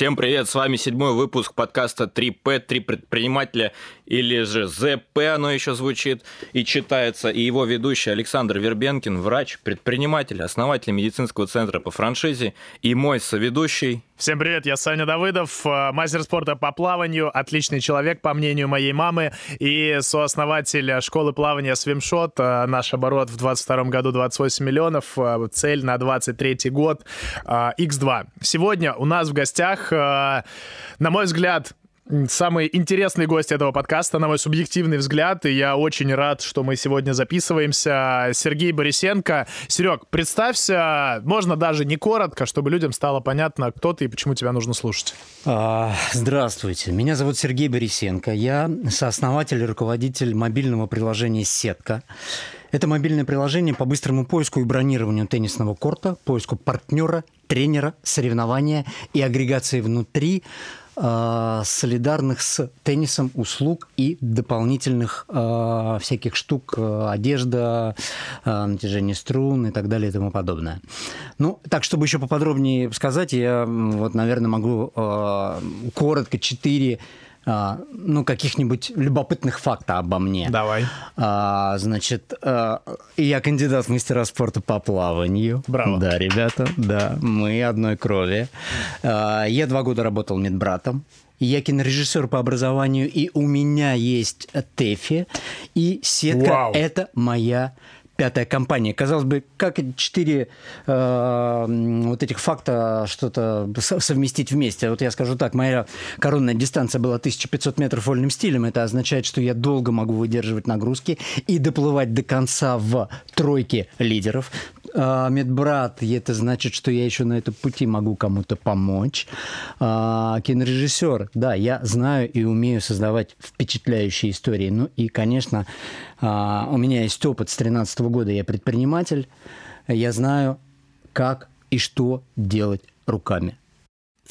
Всем привет, с вами седьмой выпуск подкаста 3П, 3 предпринимателя, или же ЗП оно еще звучит и читается, и его ведущий Александр Вербенкин, врач, предприниматель, основатель медицинского центра по франшизе, и мой соведущий Всем привет, я Саня Давыдов, э, мастер спорта по плаванию, отличный человек, по мнению моей мамы, и сооснователь школы плавания Свимшот. Э, наш оборот в 2022 году 28 миллионов, э, цель на 23 год X2. Сегодня у нас в гостях, на мой взгляд, самый интересный гость этого подкаста, на мой субъективный взгляд, и я очень рад, что мы сегодня записываемся. Сергей Борисенко. Серег, представься, можно даже не коротко, чтобы людям стало понятно, кто ты и почему тебя нужно слушать. А, здравствуйте, меня зовут Сергей Борисенко. Я сооснователь и руководитель мобильного приложения «Сетка». Это мобильное приложение по быстрому поиску и бронированию теннисного корта, поиску партнера, тренера, соревнования и агрегации внутри э, солидарных с теннисом услуг и дополнительных э, всяких штук, э, одежда, э, натяжение струн и так далее и тому подобное. Ну, так, чтобы еще поподробнее сказать, я вот, наверное, могу э, коротко четыре ну, каких-нибудь любопытных фактов обо мне. Давай. А, значит, а, я кандидат в мастера спорта по плаванию. Браво. Да, ребята, да, мы одной крови. А, я два года работал медбратом. Я кинорежиссер по образованию, и у меня есть ТЭФИ, и сетка Вау. – это моя пятая компания. Казалось бы, как четыре э, вот этих факта что-то совместить вместе? Вот я скажу так, моя коронная дистанция была 1500 метров вольным стилем. Это означает, что я долго могу выдерживать нагрузки и доплывать до конца в тройке лидеров. А, медбрат, это значит, что я еще на этом пути могу кому-то помочь. А, кинорежиссер, да, я знаю и умею создавать впечатляющие истории. Ну и, конечно, а, у меня есть опыт с 2013 года, я предприниматель. Я знаю, как и что делать руками.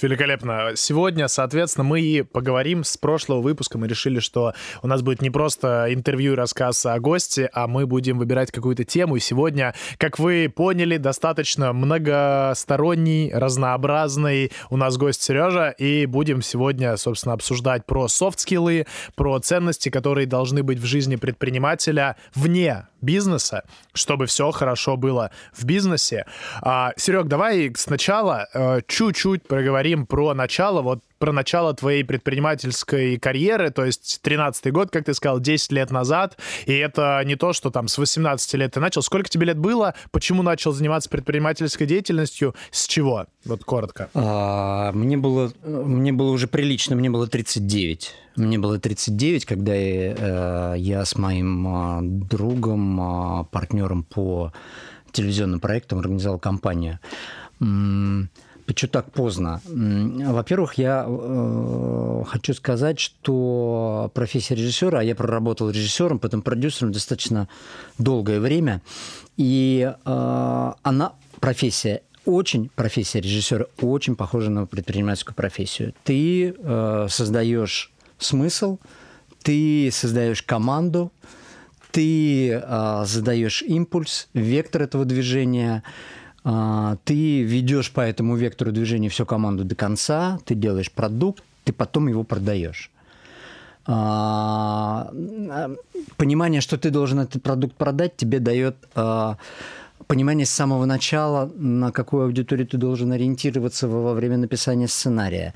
Великолепно. Сегодня, соответственно, мы и поговорим с прошлого выпуска. Мы решили, что у нас будет не просто интервью и рассказ о госте, а мы будем выбирать какую-то тему. И сегодня, как вы поняли, достаточно многосторонний, разнообразный у нас гость Сережа. И будем сегодня, собственно, обсуждать про софт-скиллы, про ценности, которые должны быть в жизни предпринимателя вне бизнеса, чтобы все хорошо было в бизнесе. А, Серег, давай сначала э, чуть-чуть проговорим про начало. Вот про начало твоей предпринимательской карьеры, то есть 13-й год, как ты сказал, 10 лет назад, и это не то, что там с 18 лет ты начал. Сколько тебе лет было? Почему начал заниматься предпринимательской деятельностью? С чего? Вот коротко. А, мне, было, мне было уже прилично, мне было 39. Мне было 39, когда я, э, я с моим а, другом, а, партнером по телевизионным проектам организовал компанию. Почему так поздно? Во-первых, я э, хочу сказать, что профессия режиссера, а я проработал режиссером, потом продюсером достаточно долгое время, и э, она, профессия, очень, профессия режиссера очень похожа на предпринимательскую профессию. Ты э, создаешь смысл, ты создаешь команду, ты э, задаешь импульс, вектор этого движения – ты ведешь по этому вектору движения всю команду до конца, ты делаешь продукт, ты потом его продаешь. А, понимание, что ты должен этот продукт продать, тебе дает а, понимание с самого начала, на какую аудиторию ты должен ориентироваться во время написания сценария.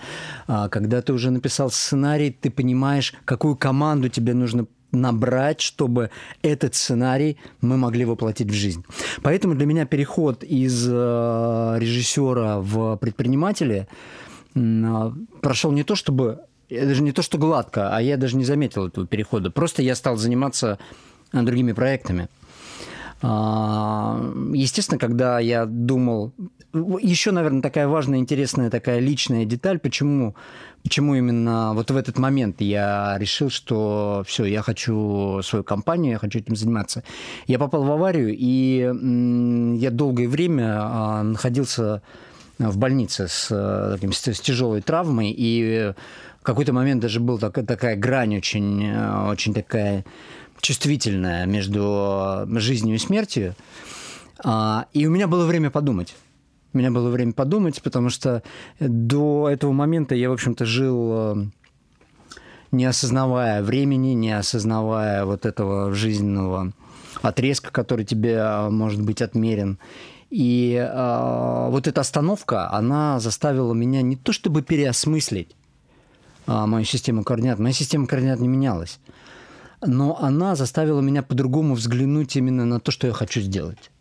Когда ты уже написал сценарий, ты понимаешь, какую команду тебе нужно набрать, чтобы этот сценарий мы могли воплотить в жизнь. Поэтому для меня переход из э, режиссера в предпринимателя э, прошел не то чтобы даже не то что гладко, а я даже не заметил этого перехода. Просто я стал заниматься другими проектами. А, естественно, когда я думал... Еще, наверное, такая важная, интересная такая личная деталь, почему, почему именно вот в этот момент я решил, что все, я хочу свою компанию, я хочу этим заниматься. Я попал в аварию, и я долгое время а, находился в больнице с, таким, с тяжелой травмой, и в какой-то момент даже был так, такая грань очень, очень такая чувствительная между жизнью и смертью. А, и у меня было время подумать. У меня было время подумать, потому что до этого момента я, в общем-то, жил э, не осознавая времени, не осознавая вот этого жизненного отрезка, который тебе э, может быть отмерен. И э, вот эта остановка, она заставила меня не то чтобы переосмыслить э, мою систему координат, моя система координат не менялась, но она заставила меня по-другому взглянуть именно на то, что я хочу сделать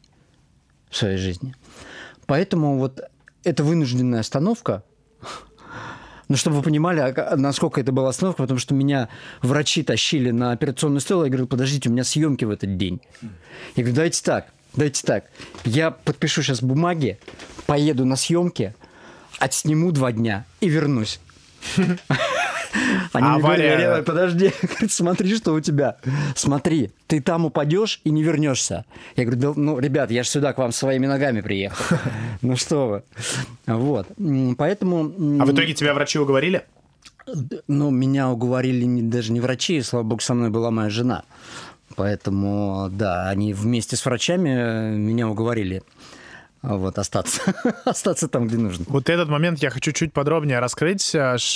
в своей жизни. Поэтому вот эта вынужденная остановка, ну, чтобы вы понимали, а, насколько это была остановка, потому что меня врачи тащили на операционный стол, я говорю, подождите, у меня съемки в этот день. Я говорю, давайте так, давайте так, я подпишу сейчас бумаги, поеду на съемки, отсниму два дня и вернусь. Они Авария... мне говорили, подожди, смотри, что у тебя. Смотри, ты там упадешь и не вернешься. Я говорю, ну, ребят, я же сюда к вам своими ногами приехал. Ну что вы. Вот. Поэтому... А в итоге тебя врачи уговорили? Ну, меня уговорили не, даже не врачи, слава богу, со мной была моя жена. Поэтому, да, они вместе с врачами э, меня уговорили вот, остаться, остаться там, где нужно. Вот этот момент я хочу чуть подробнее раскрыть,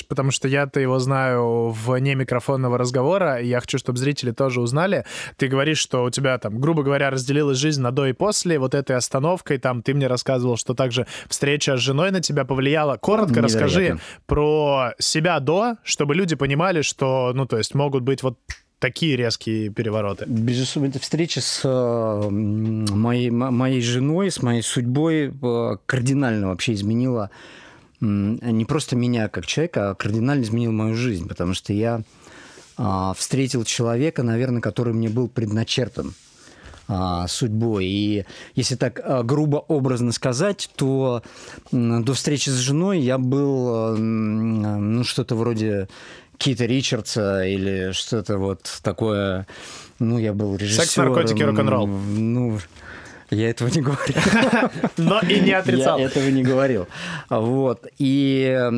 потому что я-то его знаю вне микрофонного разговора, и я хочу, чтобы зрители тоже узнали. Ты говоришь, что у тебя там, грубо говоря, разделилась жизнь на до и после, вот этой остановкой, там, ты мне рассказывал, что также встреча с женой на тебя повлияла. Коротко Невероятно. расскажи про себя до, чтобы люди понимали, что, ну, то есть могут быть вот такие резкие перевороты? Безусловно, эта встреча с э, моей, моей женой, с моей судьбой э, кардинально вообще изменила не просто меня как человека, а кардинально изменила мою жизнь, потому что я а, встретил человека, наверное, который мне был предначертан а, судьбой. И если так а, грубо образно сказать, то до встречи с женой я был ну, что-то вроде Кита Ричардса или что-то вот такое. Ну, я был режиссером. Секс, наркотики, рок-н-ролл. Ну, я этого не говорил. Но и не отрицал. Я этого не говорил. Вот. И,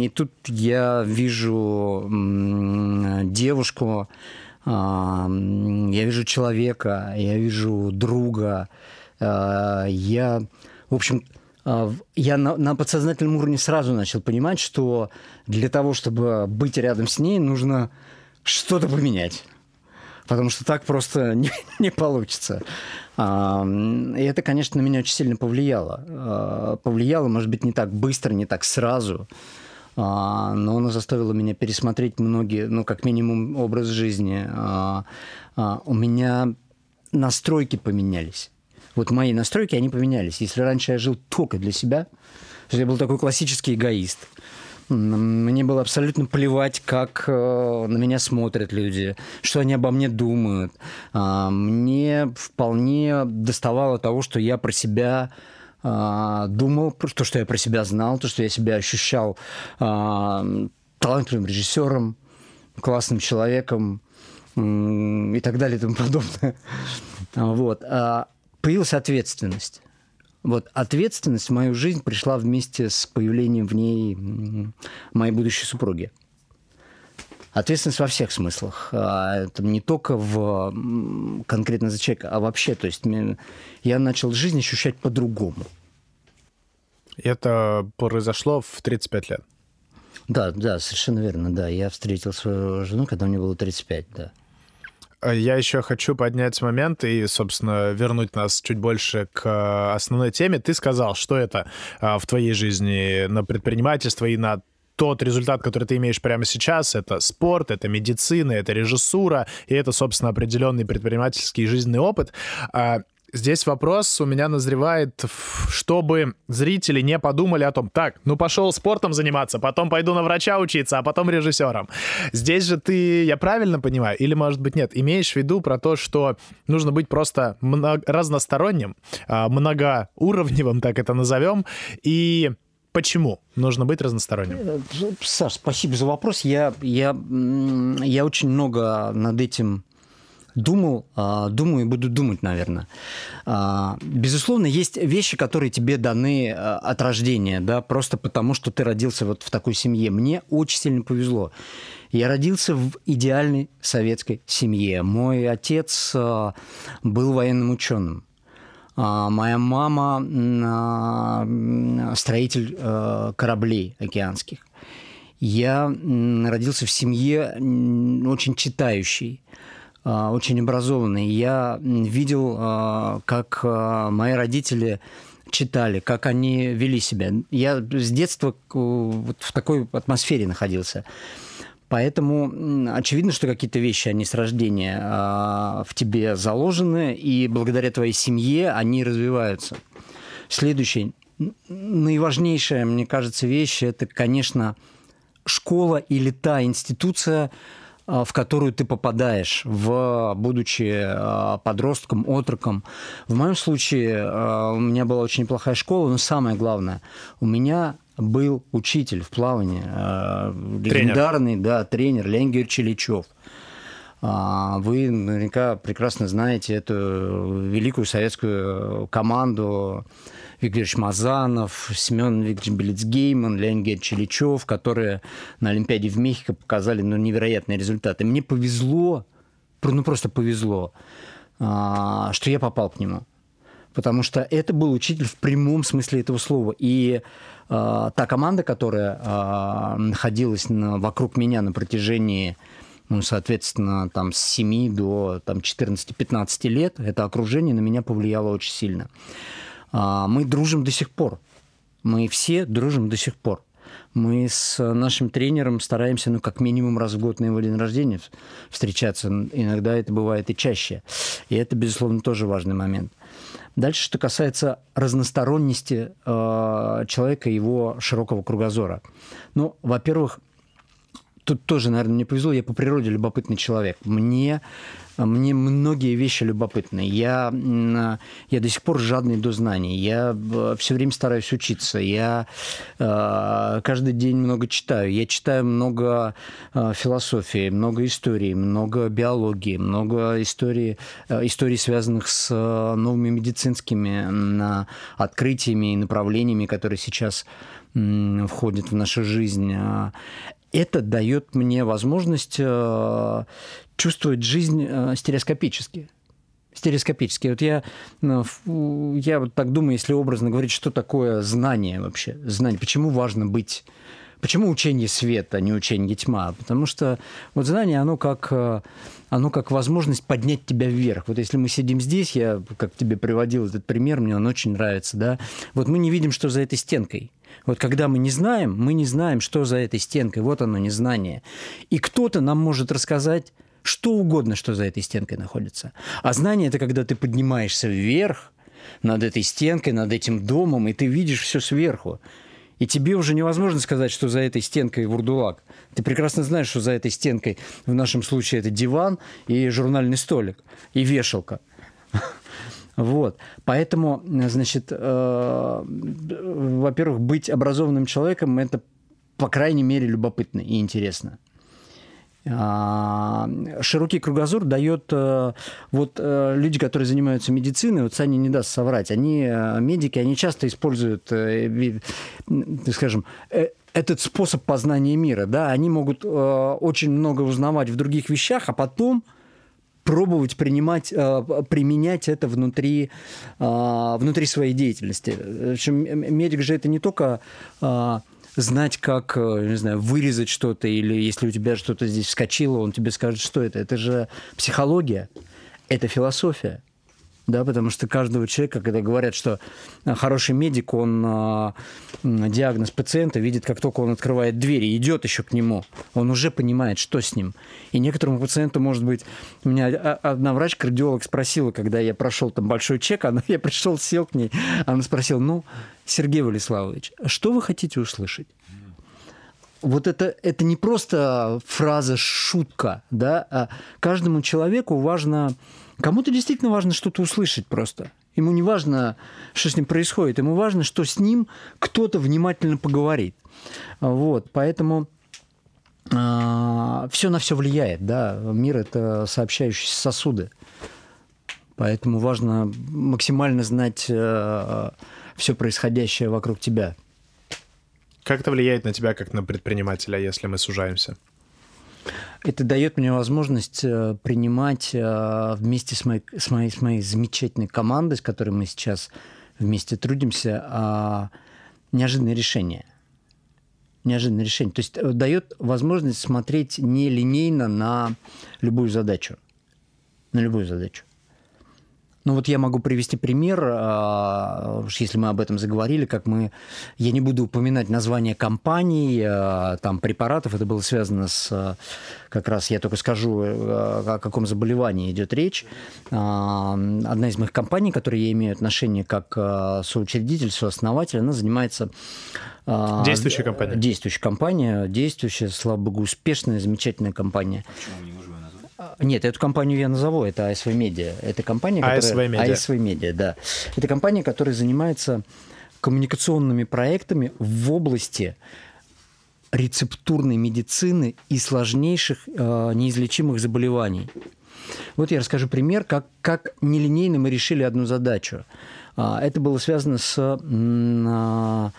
и тут я вижу девушку, а, я вижу человека, я вижу друга. А, я, в общем, я на, на подсознательном уровне сразу начал понимать, что для того, чтобы быть рядом с ней, нужно что-то поменять. Потому что так просто не, не получится. А, и это, конечно, на меня очень сильно повлияло. А, повлияло, может быть, не так быстро, не так сразу, но оно заставило меня пересмотреть многие, ну, как минимум, образ жизни. У меня настройки поменялись вот мои настройки, они поменялись. Если раньше я жил только для себя, то я был такой классический эгоист. Мне было абсолютно плевать, как э, на меня смотрят люди, что они обо мне думают. А, мне вполне доставало того, что я про себя а, думал, то, что я про себя знал, то, что я себя ощущал а, талантливым режиссером, классным человеком и так далее и тому подобное. Вот появилась ответственность. Вот ответственность в мою жизнь пришла вместе с появлением в ней моей будущей супруги. Ответственность во всех смыслах. А, это не только в конкретно за человека, а вообще. То есть я начал жизнь ощущать по-другому. Это произошло в 35 лет? Да, да, совершенно верно, да. Я встретил свою жену, когда мне было 35, да. А я еще хочу поднять момент и, собственно, вернуть нас чуть больше к основной теме. Ты сказал, что это а, в твоей жизни на предпринимательство и на тот результат, который ты имеешь прямо сейчас, это спорт, это медицина, это режиссура, и это, собственно, определенный предпринимательский жизненный опыт. Здесь вопрос у меня назревает, чтобы зрители не подумали о том, так, ну пошел спортом заниматься, потом пойду на врача учиться, а потом режиссером. Здесь же ты, я правильно понимаю, или может быть нет, имеешь в виду про то, что нужно быть просто много, разносторонним, а, многоуровневым, так это назовем, и Почему нужно быть разносторонним? Э, Саш, спасибо за вопрос. Я, я, я очень много над этим думал, а, думаю и буду думать, наверное. А, безусловно, есть вещи, которые тебе даны а, от рождения, да, просто потому, что ты родился вот в такой семье. Мне очень сильно повезло. Я родился в идеальной советской семье. Мой отец был военным ученым. Моя мама строитель кораблей океанских. Я родился в семье очень читающей, очень образованной. Я видел, а, как мои родители читали, как они вели себя. Я с детства вот в такой атмосфере находился. Поэтому очевидно, что какие-то вещи, они с рождения в тебе заложены, и благодаря твоей семье они развиваются. Следующая, наиважнейшая, мне кажется, вещь – это, конечно, школа или та институция, а, в которую ты попадаешь, в, будучи а, подростком, отроком. В моем случае у меня была очень неплохая школа, но самое главное, у меня был учитель в плавании, э, легендарный, да, тренер Леонид Челичев. А, вы наверняка прекрасно знаете эту великую советскую команду Виктор Мазанов, Семен Викторович Белицгейман, Леонид Челичев, которые на Олимпиаде в Мехико показали ну, невероятные результаты. Мне повезло, ну просто повезло, а, что я попал к нему. Потому что это был учитель в прямом смысле этого слова. И а, та команда, которая а, находилась на, вокруг меня на протяжении ну, соответственно, там с 7 до там, 14-15 лет, это окружение на меня повлияло очень сильно. А, мы дружим до сих пор. Мы все дружим до сих пор. Мы с нашим тренером стараемся, ну, как минимум раз в год на его день рождения встречаться. Иногда это бывает и чаще. И это, безусловно, тоже важный момент. Дальше, что касается разносторонности э, человека, его широкого кругозора. Ну, во-первых, тут тоже, наверное, мне повезло, я по природе любопытный человек. Мне мне многие вещи любопытны. Я, я до сих пор жадный до знаний. Я э, все время стараюсь учиться. Я э, каждый день много читаю. Я читаю много э, философии, много истории, много биологии, много истории, историй, связанных с новыми медицинскими открытиями и направлениями, которые сейчас входят в нашу жизнь это дает мне возможность э, чувствовать жизнь э, стереоскопически. Стереоскопически. Вот я, э, я вот так думаю, если образно говорить, что такое знание вообще, знание, почему важно быть Почему учение света, а не учение тьма? Потому что вот знание, оно как, оно как возможность поднять тебя вверх. Вот если мы сидим здесь, я как тебе приводил этот пример, мне он очень нравится, да, вот мы не видим, что за этой стенкой. Вот когда мы не знаем, мы не знаем, что за этой стенкой. Вот оно, незнание. И кто-то нам может рассказать что угодно, что за этой стенкой находится. А знание – это когда ты поднимаешься вверх над этой стенкой, над этим домом, и ты видишь все сверху. И тебе уже невозможно сказать, что за этой стенкой вурдулак. Ты прекрасно знаешь, что за этой стенкой, в нашем случае, это диван и журнальный столик, и вешалка. Вот. Поэтому, значит, э, во-первых, быть образованным человеком – это, по крайней мере, любопытно и интересно. А, широкий кругозор дает э, вот э, люди, которые занимаются медициной, вот Саня не даст соврать, они э, медики, они часто используют, скажем, этот способ познания мира, да, они могут очень много узнавать в других вещах, а потом пробовать принимать, применять это внутри, внутри своей деятельности. В общем, медик же это не только знать, как, э, не знаю, вырезать что-то, или если у тебя что-то здесь вскочило, он тебе скажет, что это. Это же психология, это философия. Да, потому что каждого человека, когда говорят, что э, хороший медик, он э, диагноз пациента видит, как только он открывает дверь и идет еще к нему, он уже понимает, что с ним. И некоторому пациенту, может быть, у меня одна врач-кардиолог спросила, когда я прошел там большой чек, она, я пришел, сел к ней, она спросила, ну, Сергей Владиславович, что вы хотите услышать? вот это, это не просто фраза шутка, да, а каждому человеку важно, кому-то действительно важно что-то услышать просто. Ему не важно, что с ним происходит, ему важно, что с ним кто-то внимательно поговорит. Вот, поэтому э, все на все влияет, да, мир это сообщающиеся сосуды. Поэтому важно максимально знать э, все происходящее вокруг тебя. Как это влияет на тебя, как на предпринимателя, если мы сужаемся? Это дает мне возможность э, принимать э, вместе с моей, с моей, с моей замечательной командой, с которой мы сейчас вместе трудимся, а, неожиданные решения. Неожиданные решения. То есть э, дает возможность смотреть нелинейно на любую задачу. На любую задачу. Ну вот я могу привести пример, а, если мы об этом заговорили, как мы... Я не буду упоминать название компаний, а, там, препаратов, это было связано с... Как раз я только скажу, э, о каком заболевании идет речь. А, одна из моих компаний, которые я имею отношение как соучредитель, сооснователь, она занимается Действующая компания. Действующая компания, действующая, слава богу, успешная, замечательная компания. Почему не нет, эту компанию я назову, это ASV Media. Это компания, которая... ASV Media. ASV Media, да. Это компания, которая занимается коммуникационными проектами в области рецептурной медицины и сложнейших э, неизлечимых заболеваний. Вот я расскажу пример, как, как нелинейно мы решили одну задачу. А, это было связано с а,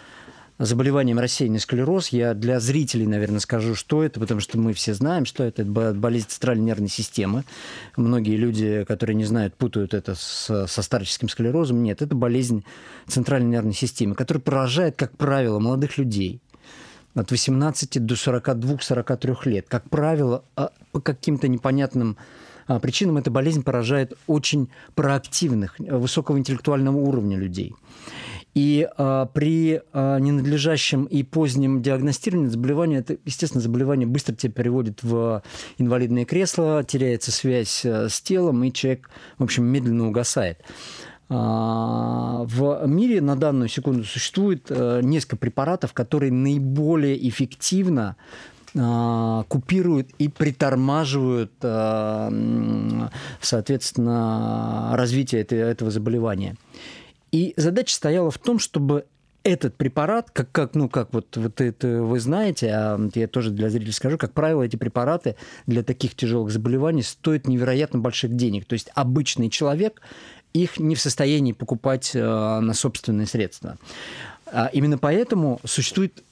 заболеванием рассеянный склероз. Я для зрителей, наверное, скажу, что это, потому что мы все знаем, что это болезнь центральной нервной системы. Многие люди, которые не знают, путают это с, со старческим склерозом. Нет, это болезнь центральной нервной системы, которая поражает, как правило, молодых людей от 18 до 42-43 лет. Как правило, а, по каким-то непонятным а, причинам эта болезнь поражает очень проактивных, высокого интеллектуального уровня людей. И а, при а, ненадлежащем и позднем диагностировании заболевания, это, естественно, заболевание быстро тебя переводит в инвалидное кресло, теряется связь э, с телом, и человек, в общем, медленно угасает. А, в мире на данную секунду существует а, несколько препаратов, которые наиболее эффективно а, купируют и притормаживают, соответственно, развитие этого заболевания. И задача стояла в том, чтобы этот препарат, как, как, ну, как вот, вот это вы знаете, а я тоже для зрителей скажу, как правило, эти препараты для таких тяжелых заболеваний стоят невероятно больших денег. То есть обычный человек их не в состоянии покупать э, на собственные средства. А именно поэтому существует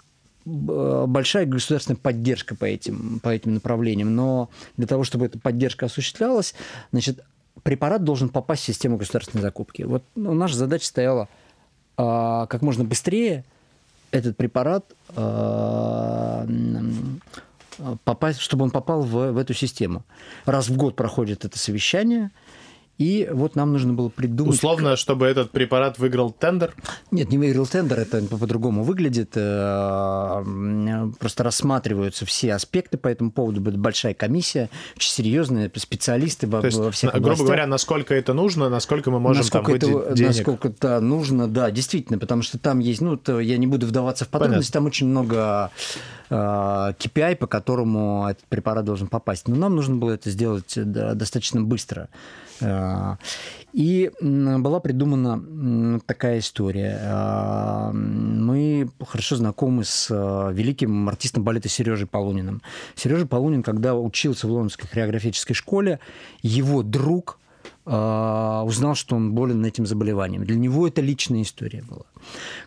э, большая государственная поддержка по этим, по этим направлениям. Но для того, чтобы эта поддержка осуществлялась, значит, препарат должен попасть в систему государственной закупки. Вот ну, наша задача стояла а, как можно быстрее этот препарат а, попасть, чтобы он попал в, в эту систему. Раз в год проходит это совещание – и вот нам нужно было придумать... Условно, чтобы этот препарат выиграл тендер? Нет, не выиграл тендер, это по-другому выглядит. Э, просто рассматриваются все аспекты по этому поводу. Будет большая комиссия, очень серьезные специалисты во, есть, во всех грубо областях. говоря, насколько это нужно, насколько мы можем насколько там это, денег? Насколько это нужно, да, действительно, потому что там есть, ну, я не буду вдаваться в подробности, Понятно. там очень много KPI, э, по которому этот препарат должен попасть. Но нам нужно было это сделать достаточно быстро. Э, и была придумана такая история. Э, мы хорошо знакомы с э, великим артистом балета Сережей Полуниным. Сережа Полунин, когда учился в Лондонской хореографической школе, его друг узнал, что он болен этим заболеванием. Для него это личная история была.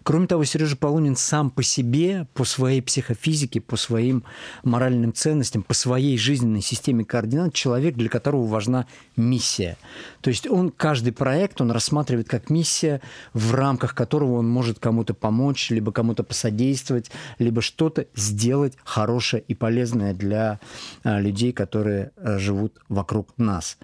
Кроме того, Сережа Полунин сам по себе, по своей психофизике, по своим моральным ценностям, по своей жизненной системе координат, человек, для которого важна миссия. То есть он каждый проект он рассматривает как миссия, в рамках которого он может кому-то помочь, либо кому-то посодействовать, либо что-то сделать хорошее и полезное для а, людей, которые а, живут вокруг нас.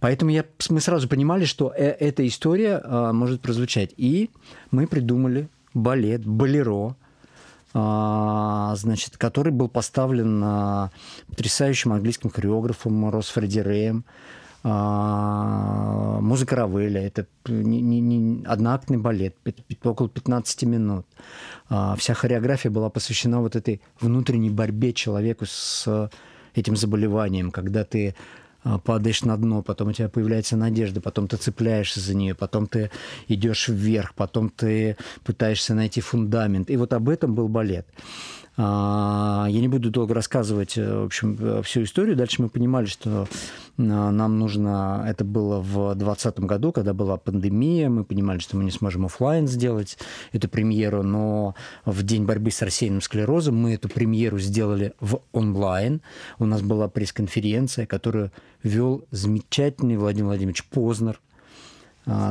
Поэтому я, мы сразу понимали, что э, эта история а, может прозвучать. И мы придумали балет «Болеро», а, значит, который был поставлен потрясающим английским хореографом Рос Фредди Рэем. А, музыка Равеля, это не, не, не одноактный балет, около 15 минут. А, вся хореография была посвящена вот этой внутренней борьбе человеку с этим заболеванием, когда ты а, падаешь на дно, потом у тебя появляется надежда, потом ты цепляешься за нее, потом ты идешь вверх, потом ты пытаешься найти фундамент. И вот об этом был балет. А, я не буду долго рассказывать, э, в общем, всю историю. Дальше мы понимали, что нам нужно... Это было в 2020 году, когда была пандемия. Мы понимали, что мы не сможем офлайн сделать эту премьеру, но в день борьбы с рассеянным склерозом мы эту премьеру сделали в онлайн. У нас была пресс-конференция, которую вел замечательный Владимир Владимирович Познер,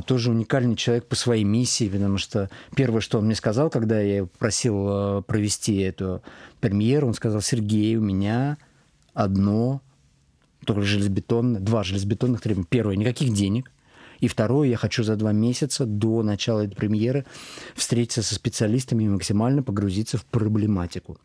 тоже уникальный человек по своей миссии, потому что первое, что он мне сказал, когда я просил э, провести эту премьеру, он сказал, Сергей, у меня одно, только железобетонное, два железобетонных требования. Первое, никаких денег. И второе, я хочу за два месяца до начала этой премьеры встретиться со специалистами и максимально погрузиться в проблематику.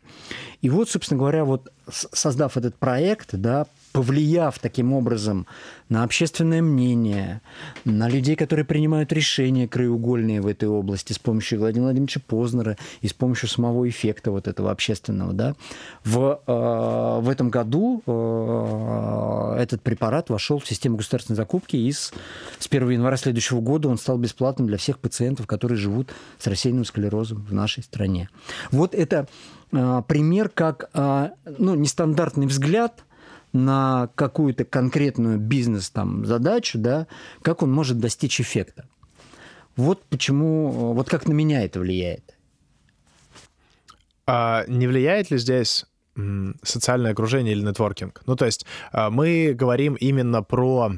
И вот, собственно говоря, вот создав этот проект, да, повлияв таким образом на общественное мнение, на людей, которые принимают решения краеугольные в этой области с помощью Владимира Владимировича Познера и с помощью самого эффекта вот этого общественного. Да, в, э, в этом году э, этот препарат вошел в систему государственной закупки и с, с 1 января следующего года он стал бесплатным для всех пациентов, которые живут с рассеянным склерозом в нашей стране. Вот это э, пример, как э, ну, нестандартный взгляд – на какую-то конкретную бизнес-задачу, да, как он может достичь эффекта. Вот почему, вот как на меня это влияет. А не влияет ли здесь социальное окружение или нетворкинг? Ну, то есть а, мы говорим именно про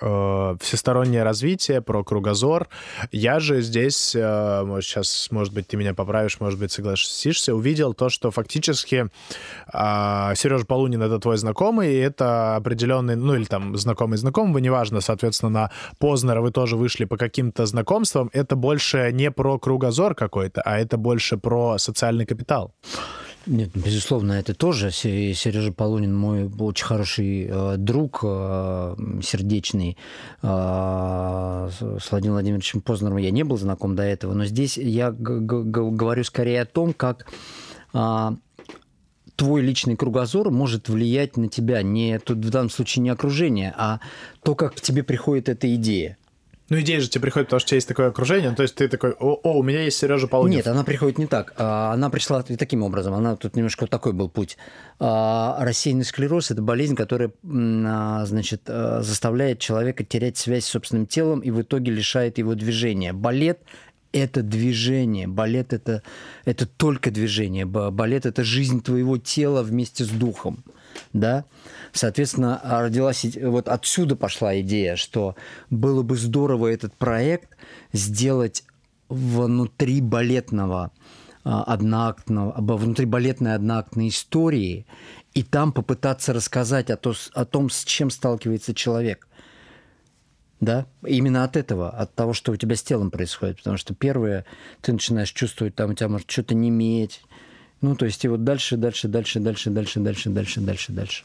э, всестороннее развитие, про кругозор. Я же здесь, э, может, сейчас, может быть, ты меня поправишь, может быть, согласишься, увидел то, что фактически э, Сережа Полунин — это твой знакомый, и это определенный, ну, или там знакомый знакомого, неважно, соответственно, на Познера вы тоже вышли по каким-то знакомствам. Это больше не про кругозор какой-то, а это больше про социальный капитал. Нет, безусловно, это тоже. Сережа Полунин мой очень хороший э, друг, э, сердечный. Э, с Владимиром Владимировичем Познером я не был знаком до этого, но здесь я говорю скорее о том, как э, твой личный кругозор может влиять на тебя не тут в данном случае не окружение, а то, как к тебе приходит эта идея. Ну, идея же тебе приходит, потому что у тебя есть такое окружение. То есть ты такой, о, о у меня есть Сережа Полунев. Нет, она приходит не так. А, она пришла таким образом. Она тут немножко такой был путь. А, рассеянный склероз – это болезнь, которая, а, значит, заставляет человека терять связь с собственным телом и в итоге лишает его движения. Балет это движение. Балет это, это только движение. Балет это жизнь твоего тела вместе с духом. Да? Соответственно, родилась, вот отсюда пошла идея, что было бы здорово этот проект сделать внутри балетного а, одноактного, внутри балетной одноактной истории, и там попытаться рассказать о, то, о том, с чем сталкивается человек. Да, именно от этого, от того, что у тебя с телом происходит. Потому что первое, ты начинаешь чувствовать, там у тебя может что-то не иметь. Ну, то есть и вот дальше, дальше, дальше, дальше, дальше, дальше, дальше, дальше, дальше.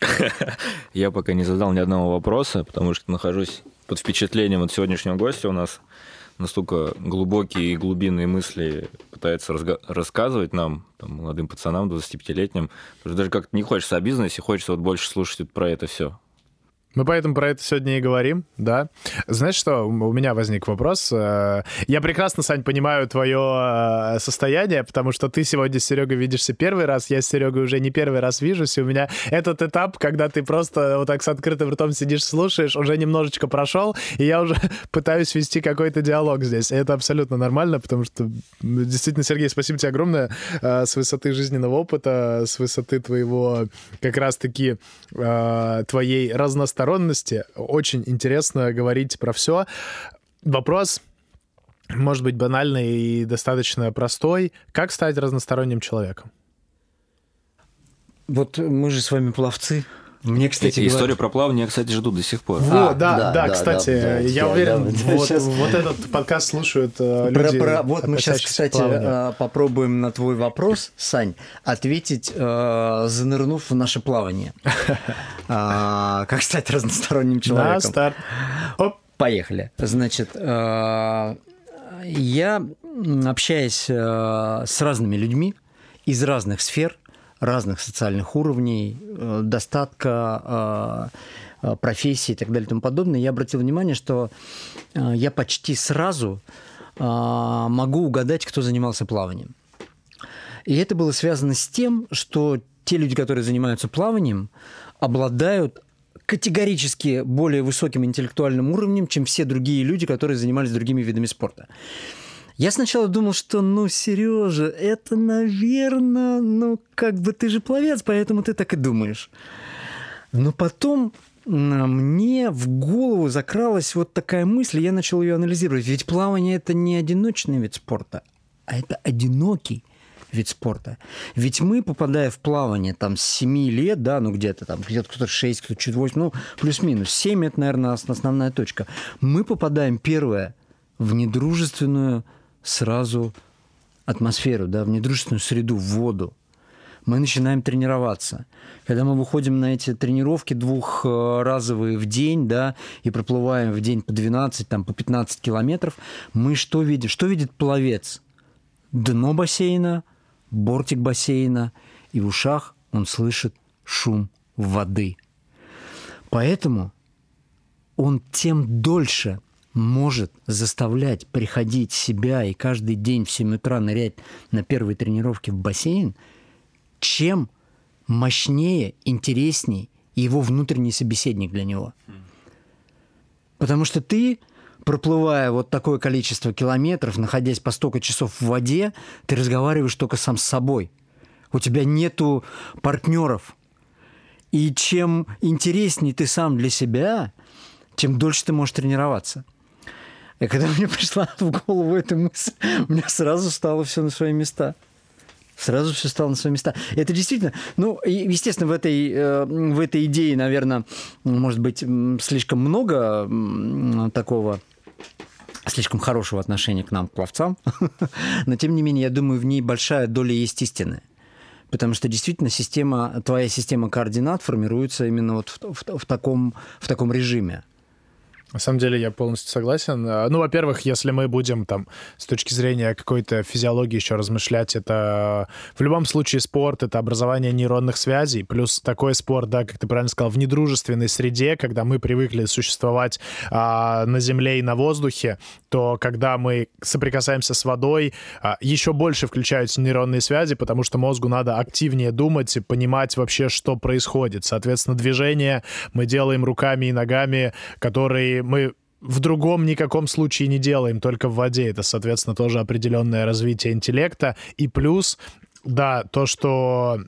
Я пока не задал ни одного вопроса, потому что нахожусь под впечатлением от сегодняшнего гостя. У нас настолько глубокие и глубинные мысли пытается разга- рассказывать нам, там, молодым пацанам, 25-летним, что даже как-то не хочется о бизнесе, хочется вот больше слушать про это все. Мы поэтому про это сегодня и говорим, да. Знаешь что, у меня возник вопрос. Э, я прекрасно, Сань, понимаю твое э, состояние, потому что ты сегодня с Серегой видишься первый раз, я с Серегой уже не первый раз вижусь, и у меня этот этап, когда ты просто вот так с открытым ртом сидишь, слушаешь, уже немножечко прошел, и я уже пытаюсь вести какой-то диалог здесь. И это абсолютно нормально, потому что действительно, Сергей, спасибо тебе огромное э, с высоты жизненного опыта, с высоты твоего как раз-таки твоей разносторонности разносторонности. Очень интересно говорить про все. Вопрос может быть банальный и достаточно простой. Как стать разносторонним человеком? Вот мы же с вами пловцы. Мне, кстати, и, Историю про плавание, кстати, ждут до сих пор. Вот, а, да, да, да, кстати, да, да, я да, уверен, да, вот, сейчас... вот этот подкаст слушают э, люди. Про, про, вот мы сейчас, кстати, э, попробуем на твой вопрос, Сань, ответить, э, занырнув в наше плавание. А, как стать разносторонним человеком? На старт. Оп. Поехали. Значит, э, я общаюсь с разными людьми из разных сфер, разных социальных уровней, э, достатка э, э, профессий и так далее и тому подобное, я обратил внимание, что я почти сразу могу угадать, кто занимался плаванием. И это было связано с тем, что те люди, которые занимаются плаванием, обладают категорически более высоким интеллектуальным уровнем, чем все другие люди, которые занимались другими видами спорта. Я сначала думал, что, ну, Сережа, это, наверное, ну, как бы ты же пловец, поэтому ты так и думаешь. Но потом мне в голову закралась вот такая мысль, я начал ее анализировать. Ведь плавание – это не одиночный вид спорта, а это одинокий вид спорта. Ведь мы, попадая в плавание там с 7 лет, да, ну где-то там, где-то кто-то 6, кто-то чуть 8, ну плюс-минус, 7 это, наверное, основная точка. Мы попадаем, первое, в недружественную сразу атмосферу, да, в недружественную среду, в воду. Мы начинаем тренироваться. Когда мы выходим на эти тренировки двухразовые в день, да, и проплываем в день по 12, там, по 15 километров, мы что видим? Что видит пловец? Дно бассейна, бортик бассейна, и в ушах он слышит шум воды. Поэтому он тем дольше может заставлять приходить себя и каждый день в 7 утра нырять на первой тренировке в бассейн, чем мощнее, интересней его внутренний собеседник для него. Потому что ты, проплывая вот такое количество километров, находясь по столько часов в воде, ты разговариваешь только сам с собой. У тебя нету партнеров. И чем интереснее ты сам для себя, тем дольше ты можешь тренироваться. И когда мне пришла в голову эта мысль, у меня сразу стало все на свои места. Сразу все стало на свои места. Это действительно, ну, естественно, в этой, э, в этой идее, наверное, может быть, слишком много такого слишком хорошего отношения к нам, к пловцам. Но, тем не менее, я думаю, в ней большая доля есть истины. Потому что действительно система, твоя система координат формируется именно вот в, в, в, таком, в таком режиме. На самом деле я полностью согласен. А, ну, во-первых, если мы будем там с точки зрения какой-то физиологии еще размышлять, это в любом случае спорт, это образование нейронных связей, плюс такой спорт, да, как ты правильно сказал, в недружественной среде, когда мы привыкли существовать а, на земле и на воздухе, то когда мы соприкасаемся с водой, а, еще больше включаются нейронные связи, потому что мозгу надо активнее думать и понимать вообще, что происходит. Соответственно, движение мы делаем руками и ногами, которые мы в другом никаком случае не делаем, только в воде. Это, соответственно, тоже определенное развитие интеллекта. И плюс, да, то, что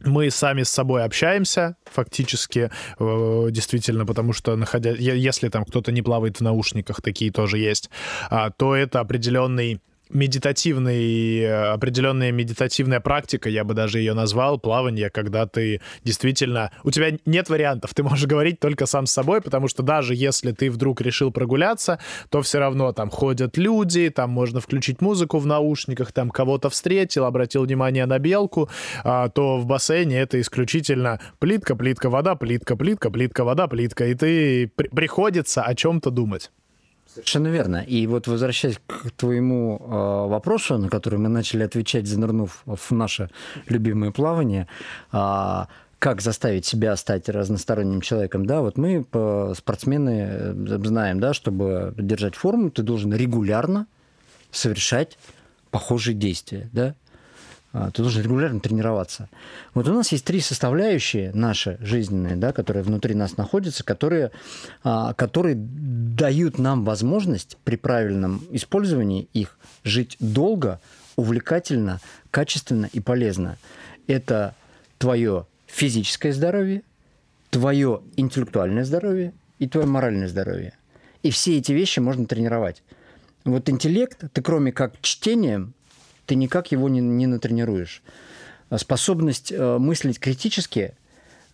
мы сами с собой общаемся, фактически, э, действительно, потому что, находя, если там кто-то не плавает в наушниках, такие тоже есть, а, то это определенный медитативный, определенная медитативная практика, я бы даже ее назвал, плавание, когда ты действительно... У тебя нет вариантов, ты можешь говорить только сам с собой, потому что даже если ты вдруг решил прогуляться, то все равно там ходят люди, там можно включить музыку в наушниках, там кого-то встретил, обратил внимание на белку, а, то в бассейне это исключительно плитка, плитка, вода, плитка, плитка, плитка, вода, плитка, и ты при приходится о чем-то думать. Совершенно верно. И вот возвращаясь к твоему э, вопросу, на который мы начали отвечать, занырнув в наше любимое плавание, э, как заставить себя стать разносторонним человеком, да, вот мы, спортсмены, э, знаем, да, чтобы держать форму, ты должен регулярно совершать похожие действия, да, а, ты должен регулярно тренироваться. Вот у нас есть три составляющие наши жизненные, да, которые внутри нас находятся, которые, а, которые дают нам возможность при правильном использовании их жить долго, увлекательно, качественно и полезно. Это твое физическое здоровье, твое интеллектуальное здоровье и твое моральное здоровье. И все эти вещи можно тренировать. Вот интеллект, ты кроме как чтением, ты никак его не, не натренируешь. Способность э, мыслить критически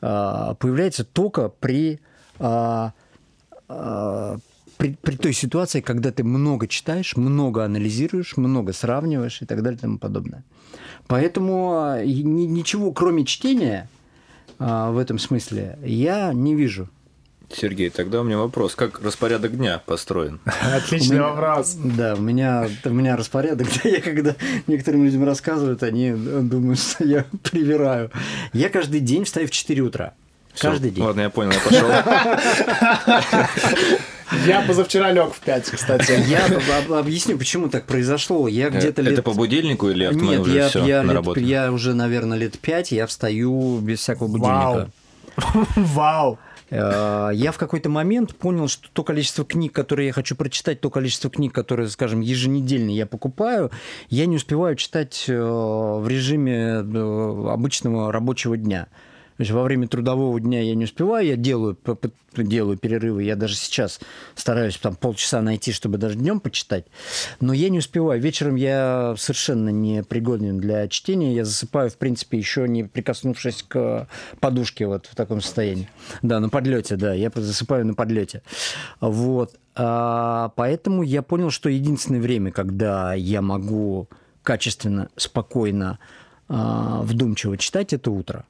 э, появляется только при, э, э, при, при той ситуации, когда ты много читаешь, много анализируешь, много сравниваешь и так далее и тому подобное. Поэтому э, ничего, кроме чтения, э, в этом смысле, я не вижу. Сергей, тогда у меня вопрос. Как распорядок дня построен? Отличный вопрос. Да, у меня, у меня распорядок. Я когда некоторым людям рассказывают, они думают, что я привираю. Я каждый день встаю в 4 утра. Всё, Каждый день. Ладно, я понял, я пошел. Я позавчера лег в 5, кстати. Я объясню, почему так произошло. Я где-то Это по будильнику или Нет, уже я, все я, на лет, работу? я уже, наверное, лет 5, я встаю без всякого будильника. Вау. Э, Я в какой-то момент понял, что то количество книг, которые я хочу прочитать, то количество книг, которые, скажем, еженедельно я покупаю, я не успеваю читать э, в режиме э, обычного рабочего дня. То есть во время трудового дня я не успеваю, я делаю, делаю перерывы, я даже сейчас стараюсь там полчаса найти, чтобы даже днем почитать, но я не успеваю. Вечером я совершенно не пригоден для чтения, я засыпаю, в принципе, еще не прикоснувшись к подушке вот в таком состоянии. Да, на подлете, да, я засыпаю на подлете. Вот. А, поэтому я понял, что единственное время, когда я могу качественно, спокойно, а, вдумчиво читать, это утро.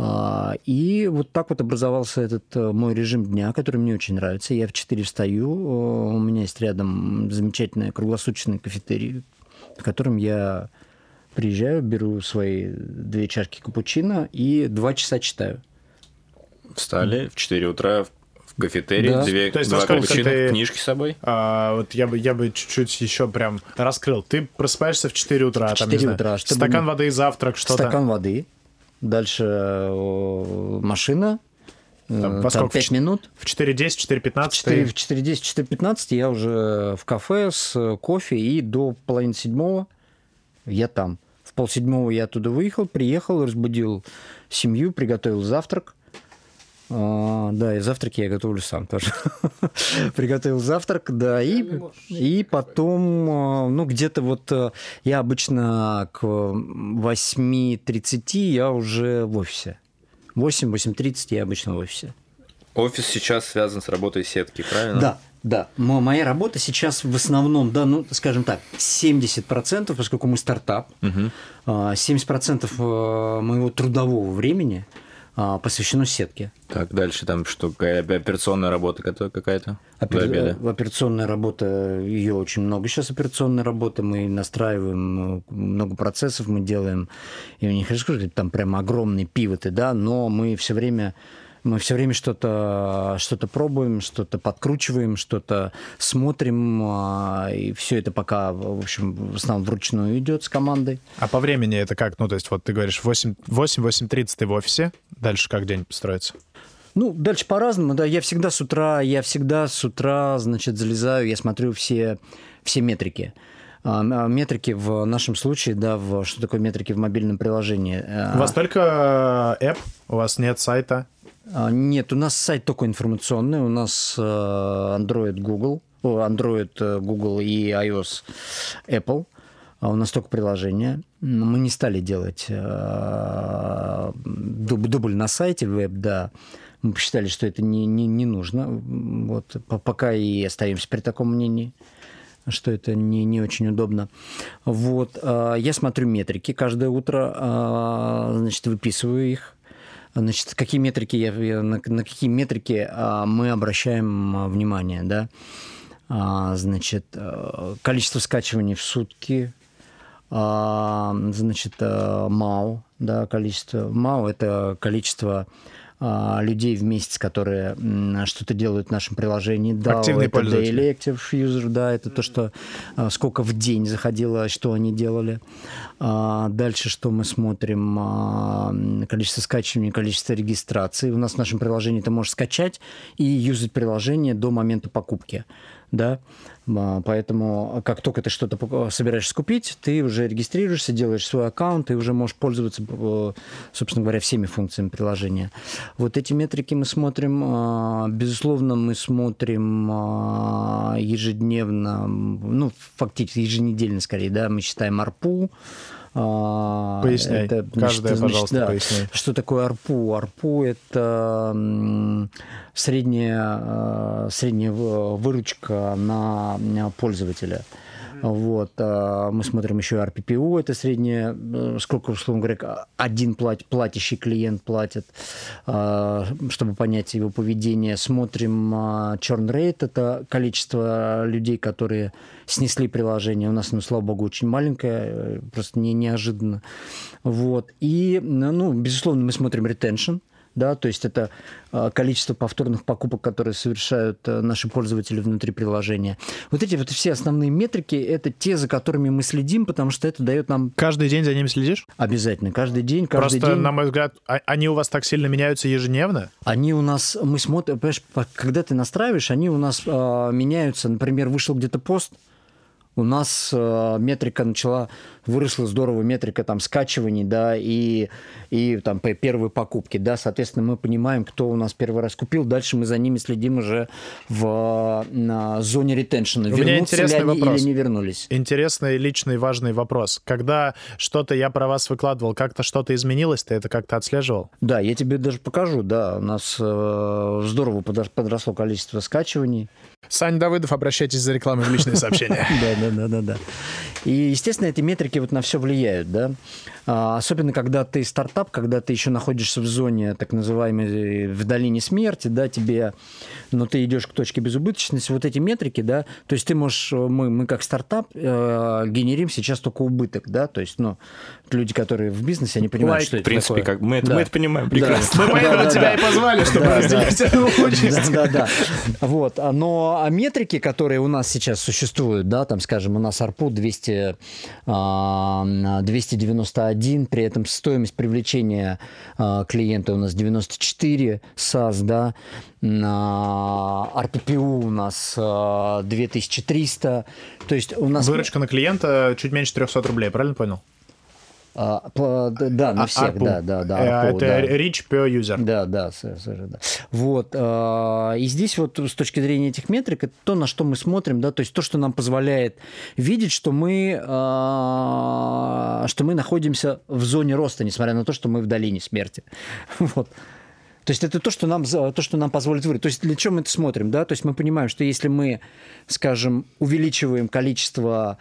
А, И вот так вот образовался этот э, мой режим дня, который мне очень нравится. Я в 4 встаю, э, у меня есть рядом замечательная круглосуточная кафетерий, в котором я приезжаю, беру свои две чашки капучино и два часа читаю. Встали в 4 утра в кафетерий, Да. две, То есть два капучино, ты- книжки с собой. А, вот я бы, я бы чуть-чуть еще прям раскрыл. Ты просыпаешься в 4 утра, В там, не 4 знаю, утра, чтобы стакан воды, завтрак, что-то. Стакан воды, дальше э, машина, Там там, во сколько? 5 минут. В 4.10, 4.15 4, ты- в 4.10, 4.15 я уже в кафе с э, кофе, и до половины седьмого я там. В полседьмого я оттуда выехал, приехал, разбудил семью, приготовил завтрак. А, да, и завтраки я готовлю сам тоже. Приготовил завтрак, да, и, и потом, а, ну, где-то вот а, я обычно к 8.30 я уже в офисе. 8-8.30 я обычно в офисе. Офис сейчас связан с работой сетки, правильно? Да, да. Мо- Моя работа сейчас в основном, да, ну, скажем так, 70%, поскольку мы стартап, а, 70% э, моего трудового времени а, посвящено сетке. Так, дальше там что, операционная работа какая- какая-то? Опер- э, Операционная работа, ее очень много сейчас операционной работы. Мы настраиваем э, много процессов, мы делаем, я не хочу сказать, там прям огромные пивоты, да, но мы все время мы все время что-то что пробуем, что-то подкручиваем, что-то смотрим, а, и все это пока, в общем, в основном вручную идет с командой. А по времени это как? Ну, то есть, вот ты говоришь, 8, 8-8.30 ты в офисе, дальше как день строится? Ну, дальше по-разному, да. Я всегда с утра, я всегда с утра, значит, залезаю, я смотрю все, все метрики. А, а, Метрики в нашем случае, да, в, что такое метрики в мобильном приложении? У вас только э, app, у вас нет сайта. А, Нет, у нас сайт только информационный, у нас э, Android, Google, Android, э, Google и iOS, Apple. А у нас только приложение. Мы не стали делать э, дуб- дубль на сайте веб, да. Мы посчитали, что это не, не, не нужно. Вот, по- пока и остаемся при таком мнении что это не, не очень удобно. Вот, я смотрю метрики каждое утро, значит, выписываю их. Значит, какие метрики я, на, на какие метрики а, мы обращаем а, внимание, да? А, значит, э, количество скачиваний в сутки, значит, э, МАУ, да, количество МАУ это количество людей в месяц, которые что-то делают в нашем приложении. Да, Активные это пользователи. daily active user, да, это то, что а, сколько в день заходило, что они делали. А, Дальше что мы смотрим? А, Количество скачиваний, количество регистраций. У нас в нашем приложении ты можешь скачать и юзать приложение до момента покупки. Да? А, Поэтому как только ты что-то собираешься купить, ты уже регистрируешься, делаешь свой аккаунт и уже можешь пользоваться, э, собственно говоря, всеми функциями приложения. Вот эти метрики мы смотрим. а, Безусловно, мы смотрим а, ежедневно, ну, фактически еженедельно скорее, да, мы считаем ARPU. А, Поясняй. это, Каждое, значит, пожалуйста, да, поясняй. что такое ARPU? ARPU – это средняя, э, средняя в- выручка на э, пользователя. Вот. а Мы смотрим еще RPPU, это средняя, э, сколько, условно говоря, один плат, платящий клиент платит, а, чтобы понять его поведение. Смотрим а, churn rate, это количество людей, которые снесли приложение. У нас, ну, слава богу, очень маленькое, э, просто не, неожиданно. Вот. И, ну, безусловно, мы смотрим retention, да, то есть это э, количество повторных покупок, которые совершают э, наши пользователи внутри приложения. Вот эти вот все основные метрики, это те, за которыми мы следим, потому что это дает нам... Каждый день за ними следишь? Обязательно, каждый день, каждый Просто, день. на мой взгляд, а- они у вас так сильно меняются ежедневно? Они у нас, мы смотрим, понимаешь, по- когда ты настраиваешь, они у нас э, меняются. Например, вышел где-то пост, у нас э, метрика начала, выросла здорово метрика там скачиваний, да, и, и там первые покупки, да, соответственно, мы понимаем, кто у нас первый раз купил, дальше мы за ними следим уже в на зоне ретеншена, У меня вернутся ли они вопрос. или не вернулись. Интересный, личный, важный вопрос. Когда что-то я про вас выкладывал, как-то что-то изменилось, ты это как-то отслеживал? Да, я тебе даже покажу, да, у нас э, здорово подросло количество скачиваний. Сань Давыдов, обращайтесь за рекламой в личные сообщения. Да, да, да, да, да. И, естественно, эти метрики вот на все влияют, да. А, особенно, когда ты стартап, когда ты еще находишься в зоне, так называемой, в долине смерти, да, тебе, но ты идешь к точке безубыточности, вот эти метрики, да, то есть ты можешь, мы, мы как стартап э, генерим сейчас только убыток, да, то есть, ну, люди, которые в бизнесе, они понимают, Лайк. что В это принципе, такое. как мы это, Да. мы это понимаем Да. прекрасно. Мы поэтому Да, тебя да. и позвали, чтобы разделить эту. Да, да, да. Вот. а, Но а метрики, которые у нас сейчас существуют, да, там, скажем, у нас ARPU 200, а, 291, при этом стоимость привлечения а, клиента у нас 94 САС, да, RPPU у нас а, 2300, то есть у нас... Выручка на клиента чуть меньше 300 рублей, правильно понял? А, да, на А- всех, ARPU. да, да, да. Э, ARPU, Это да. reach per user. Да, да, совершенно. да. Вот. а, И здесь вот с точки зрения этих метрик, это то, на что мы смотрим, да, то есть то, что нам позволяет видеть, что мы, а, что мы находимся в зоне роста, несмотря на то, что мы в долине смерти. Вот. То есть это то, что нам, то, что нам позволит вырасти. То есть для чего мы это смотрим, да? То есть мы понимаем, что если мы, скажем, увеличиваем количество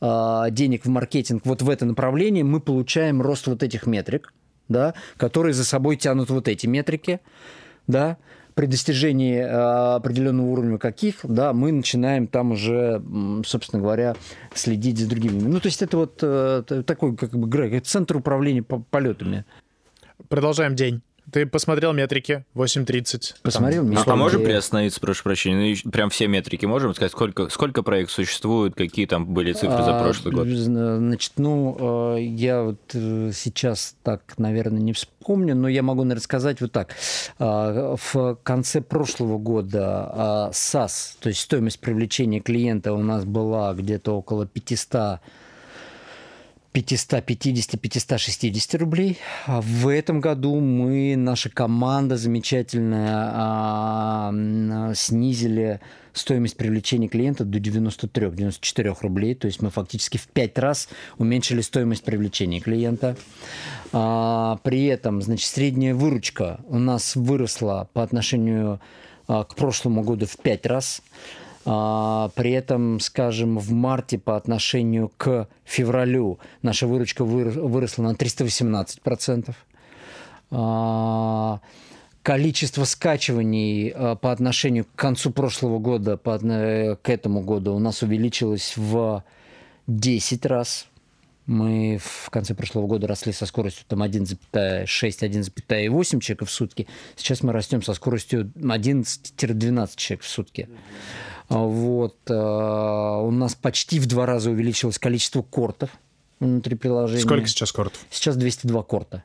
а, денег в маркетинг вот в это направление, мы получаем рост вот этих метрик, да, которые за собой тянут вот эти метрики, да, при достижении а, определенного уровня каких, да, мы начинаем там уже, собственно говоря, следить за другими. Ну, то есть это вот э, такой, как бы, Грег, центр управления по- полетами. Продолжаем день. Ты посмотрел метрики 8.30. Посмотрел, Там, мне А поможем говоря. приостановиться, прошу прощения? Ну, прям все метрики можем сказать, сколько, сколько проектов существует, какие там были цифры за А, прошлый год? зна- Значит, ну, э, я вот э, сейчас так, наверное, не вспомню, но я могу, наверное, сказать вот так. А, В конце прошлого года а, САС, то есть стоимость привлечения клиента у нас была где-то около 500 550-560 рублей. А в этом году мы, наша команда замечательная, а, снизили стоимость привлечения клиента до 93-94 рублей. То есть мы фактически в 5 раз уменьшили стоимость привлечения клиента. А, при этом, значит, средняя выручка у нас выросла по отношению к прошлому году в 5 раз. А, При этом, скажем, в марте по отношению к февралю наша выручка выр- выросла на 318%. А, Количество скачиваний а, по отношению к концу прошлого года к этому году у нас увеличилось в 10 раз. Мы в конце прошлого года росли со скоростью там 1,6-1,8 человек в сутки. Сейчас мы растем со скоростью 11-12 человек в сутки. А, Вот. а, У нас почти в два раза увеличилось количество кортов внутри приложения. Сколько сейчас кортов? Сейчас 202 корта.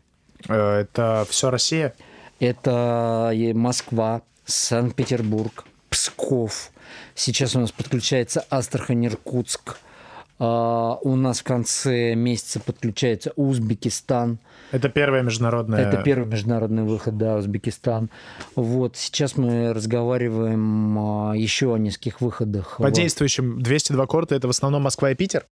Э, Это все Россия? Это и Москва, Санкт-Петербург, Псков. Сейчас у нас подключается Астрахань, Иркутск. А, У нас в конце месяца подключается Узбекистан. Это первая международная... Это первый международный выход, да, Узбекистан. Вот сейчас мы разговариваем а, еще о нескольких выходах. По в- действующим 202 корта это в основном Москва и Питер?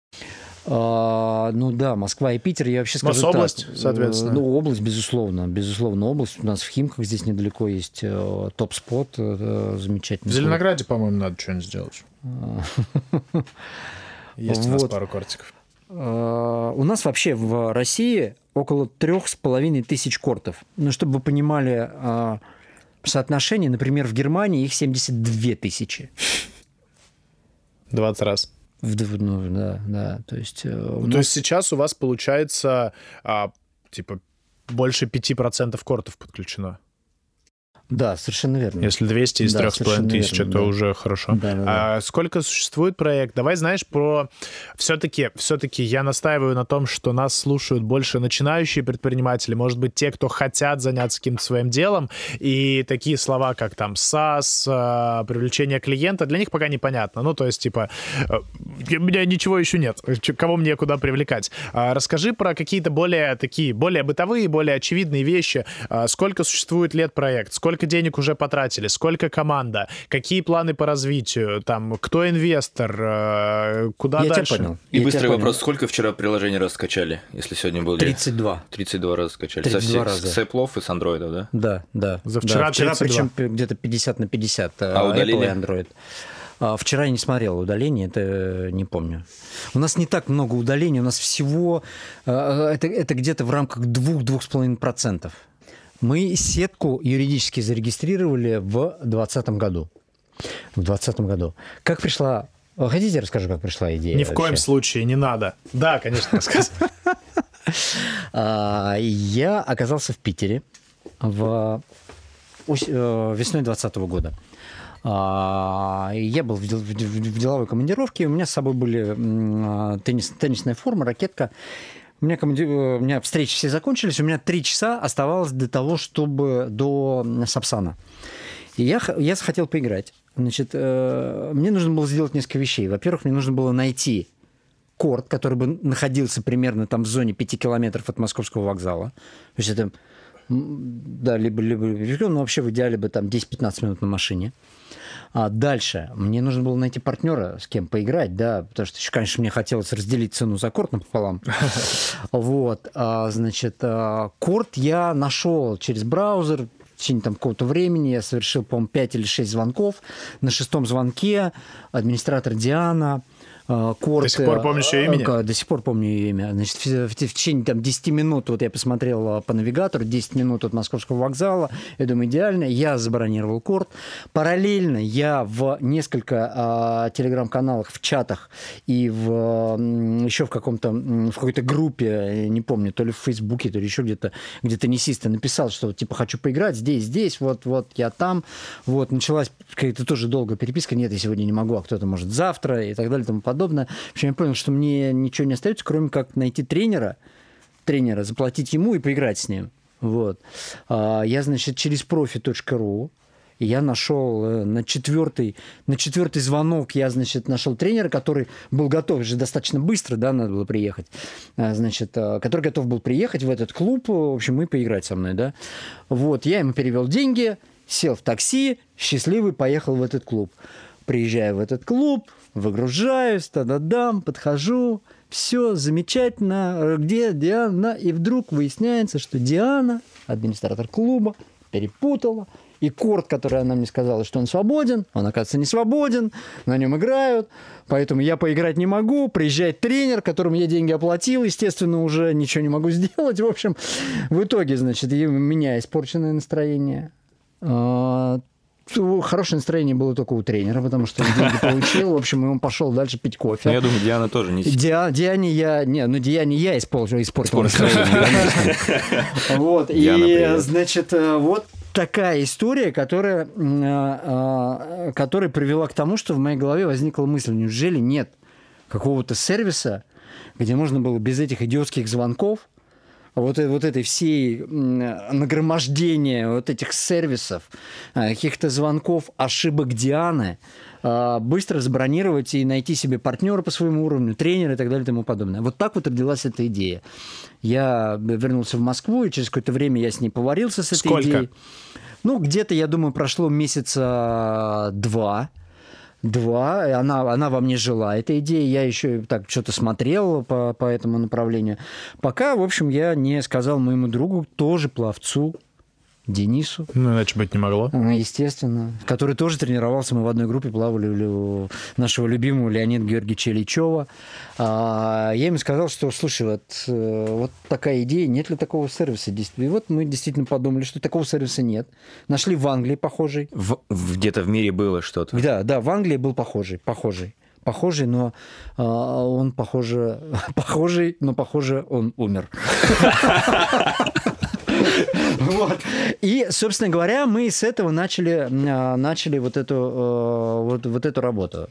А, ну да, Москва и Питер, я вообще скажу Мособласть, так. соответственно. Ну, область, безусловно, безусловно, область. У нас в Химках здесь недалеко есть э, топ-спот, э, замечательный. В Зеленограде, по-моему, надо что-нибудь сделать. Есть у нас Вот. пару кортиков. Э, У нас вообще в России около трех с половиной тысяч кортов. Ну, чтобы вы понимали э, соотношение, например, в Германии их 72 тысячи. 20 раз. В Ну, да, да. То есть, э, у То нас- есть сейчас у вас получается, а, типа, больше 5% кортов подключено. Да, совершенно верно. Если 200 из Да, 3,5 совершенно тысяч, верно, это да. уже хорошо. Да, да, да. А сколько существует проект? Давай, знаешь, про... Все-таки, все-таки я настаиваю на том, что нас слушают больше начинающие предприниматели, может быть, те, кто хотят заняться каким-то своим делом, и такие слова, как там SaaS, а, привлечение клиента, для них пока непонятно. Ну, то есть, типа, э, у меня ничего еще нет, кого мне куда привлекать. А, Расскажи про какие-то более такие, более бытовые, более очевидные вещи. А, Сколько существует лет проект? Сколько денег уже потратили? Сколько команда? Какие планы по развитию? Там, кто инвестор? э, Куда Я дальше? тебя понял. И Я быстрый тебя понял. вопрос, сколько вчера приложений раскачали, если сегодня были? 32. 32 раза скачали. 32 Со всех- раза. С Apple и с андроидов, да? Да, да. За вчера да, вчера 32. причем где-то 50 на 50 э, А Apple удалили? и Android. А, Вчера я не смотрел удаление, это э, не помню. У нас не так много удалений, у нас всего это, это где-то в рамках 2-2,5%. Мы сетку юридически зарегистрировали в 2020 году. В 2020 году. Как пришла... Хотите, я расскажу, как пришла идея? Ни в коем вообще? случае, не надо. Да, конечно, рассказывай. Я оказался в Питере в э, весной 2020 года. А, Я был в в дел- в деловой командировке, у меня с собой были а, теннис- теннисная форма, ракетка. У меня, команди- э, у меня встречи все закончились, у меня три часа оставалось до того, чтобы до Сапсана. И я, я захотел поиграть. Значит, э, мне нужно было сделать несколько вещей. Во-первых, мне нужно было найти корт, который бы находился примерно там в зоне 5 километров от московского вокзала. То есть это, да, либо, либо пешком, но вообще в идеале бы там 10-15 минут на машине. А дальше мне нужно было найти партнера, с кем поиграть, да, потому что еще, конечно, мне хотелось разделить цену за корт напополам. Вот, а, значит, а, корт я нашел через браузер, в течение там какого-то времени я совершил, по-моему, 5 или 6 звонков. На шестом звонке администратор Диана, э, Корт... До сих пор помнишь её имя? э, До сих пор помню ее имя. Значит, в, в- в течение там, 10 минут, вот я посмотрел э, по навигатору, 10 минут от московского вокзала, я думаю, идеально, я забронировал корт. Параллельно я в несколько э, телеграм-каналах, в чатах и в, еще в каком-то, в какой-то группе, не помню, то ли в Фейсбуке, то ли еще где-то, где теннисисты написал, что типа хочу поиграть здесь, здесь, вот, вот, я там. Вот, началась какая-то тоже долгая переписка, нет, я сегодня не могу, а кто-то может завтра и так далее и тому подобное. В общем, я понял, что мне ничего не остается, кроме как найти тренера, тренера, заплатить ему и поиграть с ним. Вот. А, Я, значит, через profi.ru я нашел э, на четвертый, на четвертый звонок, я, значит, нашел тренера, который был готов, же достаточно быстро, да, надо было приехать, А, значит, а, который готов был приехать в этот клуб, в общем, и поиграть со мной, да. Вот, я ему перевел деньги, сел в такси, счастливый поехал в этот клуб. Приезжаю в этот клуб, выгружаюсь, та-да-дам, подхожу, все замечательно, где Диана? И вдруг выясняется, что Диана, администратор клуба, перепутала, и корт, который она мне сказала, что он свободен, он, оказывается, не свободен, на нем играют, поэтому я поиграть не могу. Приезжает тренер, которому я деньги оплатил, естественно, уже ничего не могу сделать. В общем, в итоге, значит, у меня испорченное настроение. Хорошее настроение было только у тренера, потому что он деньги получил. В общем, и он пошел дальше пить кофе. Ну, я думаю, Диана тоже не... Диа- Диане я... Не, ну Диане я испортил, испортил. Вот. И, значит, э, вот такая история, которая, а, а, которая привела к тому, что в моей голове возникла мысль, неужели нет какого-то сервиса, где можно было без этих идиотских звонков, вот, э- вот этой всей нагромождения вот этих сервисов, а, каких-то звонков, ошибок Дианы, а, быстро забронировать и найти себе партнера по своему уровню, тренера и так далее и тому подобное. Вот так вот родилась эта идея. Я вернулся в Москву, и через какое-то время я с ней поварился с этой Сколько? идеей. Ну, где-то, я думаю, прошло месяца два. Два. Она, она во мне жила, эта идея. Я еще так что-то смотрел по, по этому направлению. Пока, в общем, я не сказал моему другу, тоже пловцу, Денису, Ну, иначе быть не могло. а, Естественно. Который тоже тренировался. Мы в одной группе плавали у нашего любимого Леонида Георгиевича Ильичева. А, Я ему сказал, что, слушай, вот, э, вот такая идея, нет ли такого сервиса? действительно? И вот мы действительно подумали, что такого сервиса нет. Нашли в Англии похожий. В- Где-то в мире было что-то. Да, да, в Англии был похожий, похожий. Похожий, но а, он похоже, похожий, но похоже он умер. Вот. И, собственно говоря, мы с этого начали, а, начали вот, эту, э, вот, вот эту работу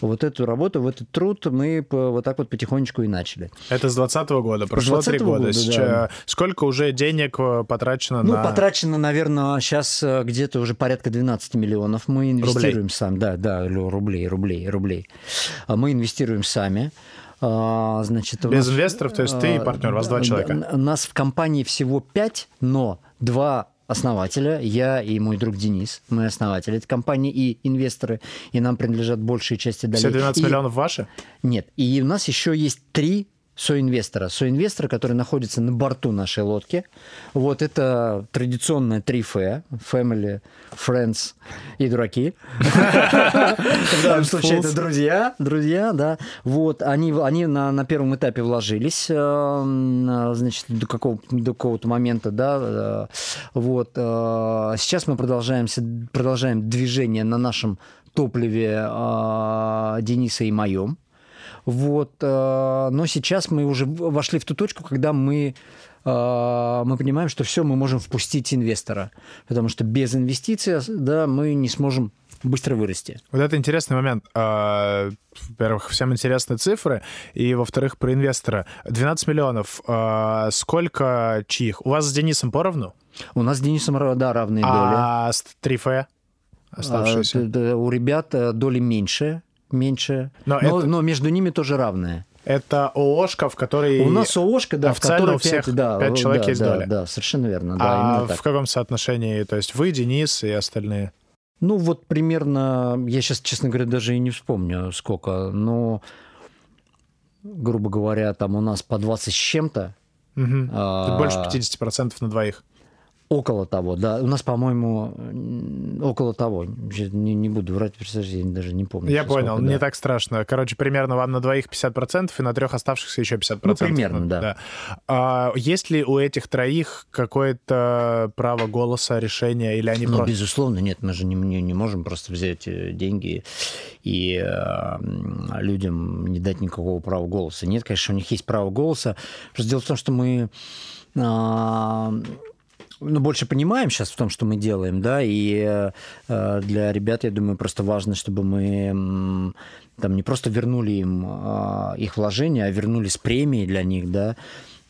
вот эту работу, в этот труд мы вот так вот потихонечку и начали. Это с 2020 года, прошло три года. года Сейчас, да. Сколько уже денег э, потрачено ну, на... Ну, потрачено, наверное, сейчас э, где-то уже порядка 12 миллионов. Мы инвестируем рублей. сами. Да, да, рублей, рублей, рублей. А мы инвестируем сами. А, значит, Без нас, инвесторов, то есть ты и партнер, у вас два человека. Нас в компании всего пять, но два основателя, я и мой друг Денис, мы основатели этой компании и инвесторы, и нам принадлежат большие части долей. Все 12 и... миллионов ваши? Нет, и у нас еще есть три соинвестора. Соинвестора, который находится на борту нашей лодки. Вот это традиционное 3F. Family, Friends и дураки. В данном случае это друзья. Друзья, да. Вот, они, они на, на первом этапе вложились, э, значит, до, какого, до какого-то момента, да. Э, вот. Э, сейчас мы продолжаем, продолжаем движение на нашем топливе Дениса и моем. Вот. Э, но сейчас мы уже вошли в ту точку, когда мы э, мы понимаем, что все, мы можем впустить инвестора, потому что без инвестиций да, мы не сможем быстро вырасти. Вот это интересный момент. А, во-первых, всем интересны цифры, и, во-вторых, про инвестора. 12 миллионов. А, сколько чьих? У вас с Денисом поровну? У нас с Денисом, да, равные доли. А с 3F оставшиеся? У ребят э, доли меньше, меньше, но, но, это... но между ними тоже равное. Это ООшка, в которой... У нас ООшка, да, в которой у всех 5, да, 5 человек да, есть да, доля. Да, совершенно верно. Да, а в каком соотношении? То есть вы, Денис и остальные? Ну, вот примерно, я сейчас, честно говоря, даже и не вспомню, сколько, но, грубо говоря, там у нас по 20 с чем-то. Угу. А... Больше 50% на двоих. Около того, да. У нас, по-моему, около того. Не, не буду врать, я даже не помню. Я понял, сколько, не да. так страшно. Короче, примерно вам на двоих 50% и на трех оставшихся еще 50%. Ну, примерно, да. да. А, есть ли у этих троих какое-то право голоса, решения, или они ну, просто... безусловно, нет. Мы же не, не, не можем просто взять э, деньги и э, людям не дать никакого права голоса. Нет, конечно, у них есть право голоса. Просто дело в том, что мы... Э, ну, больше понимаем сейчас в том, что мы делаем, да, и э, для ребят, я думаю, просто важно, чтобы мы там не просто вернули им э, их вложения, а вернули с премией для них, да,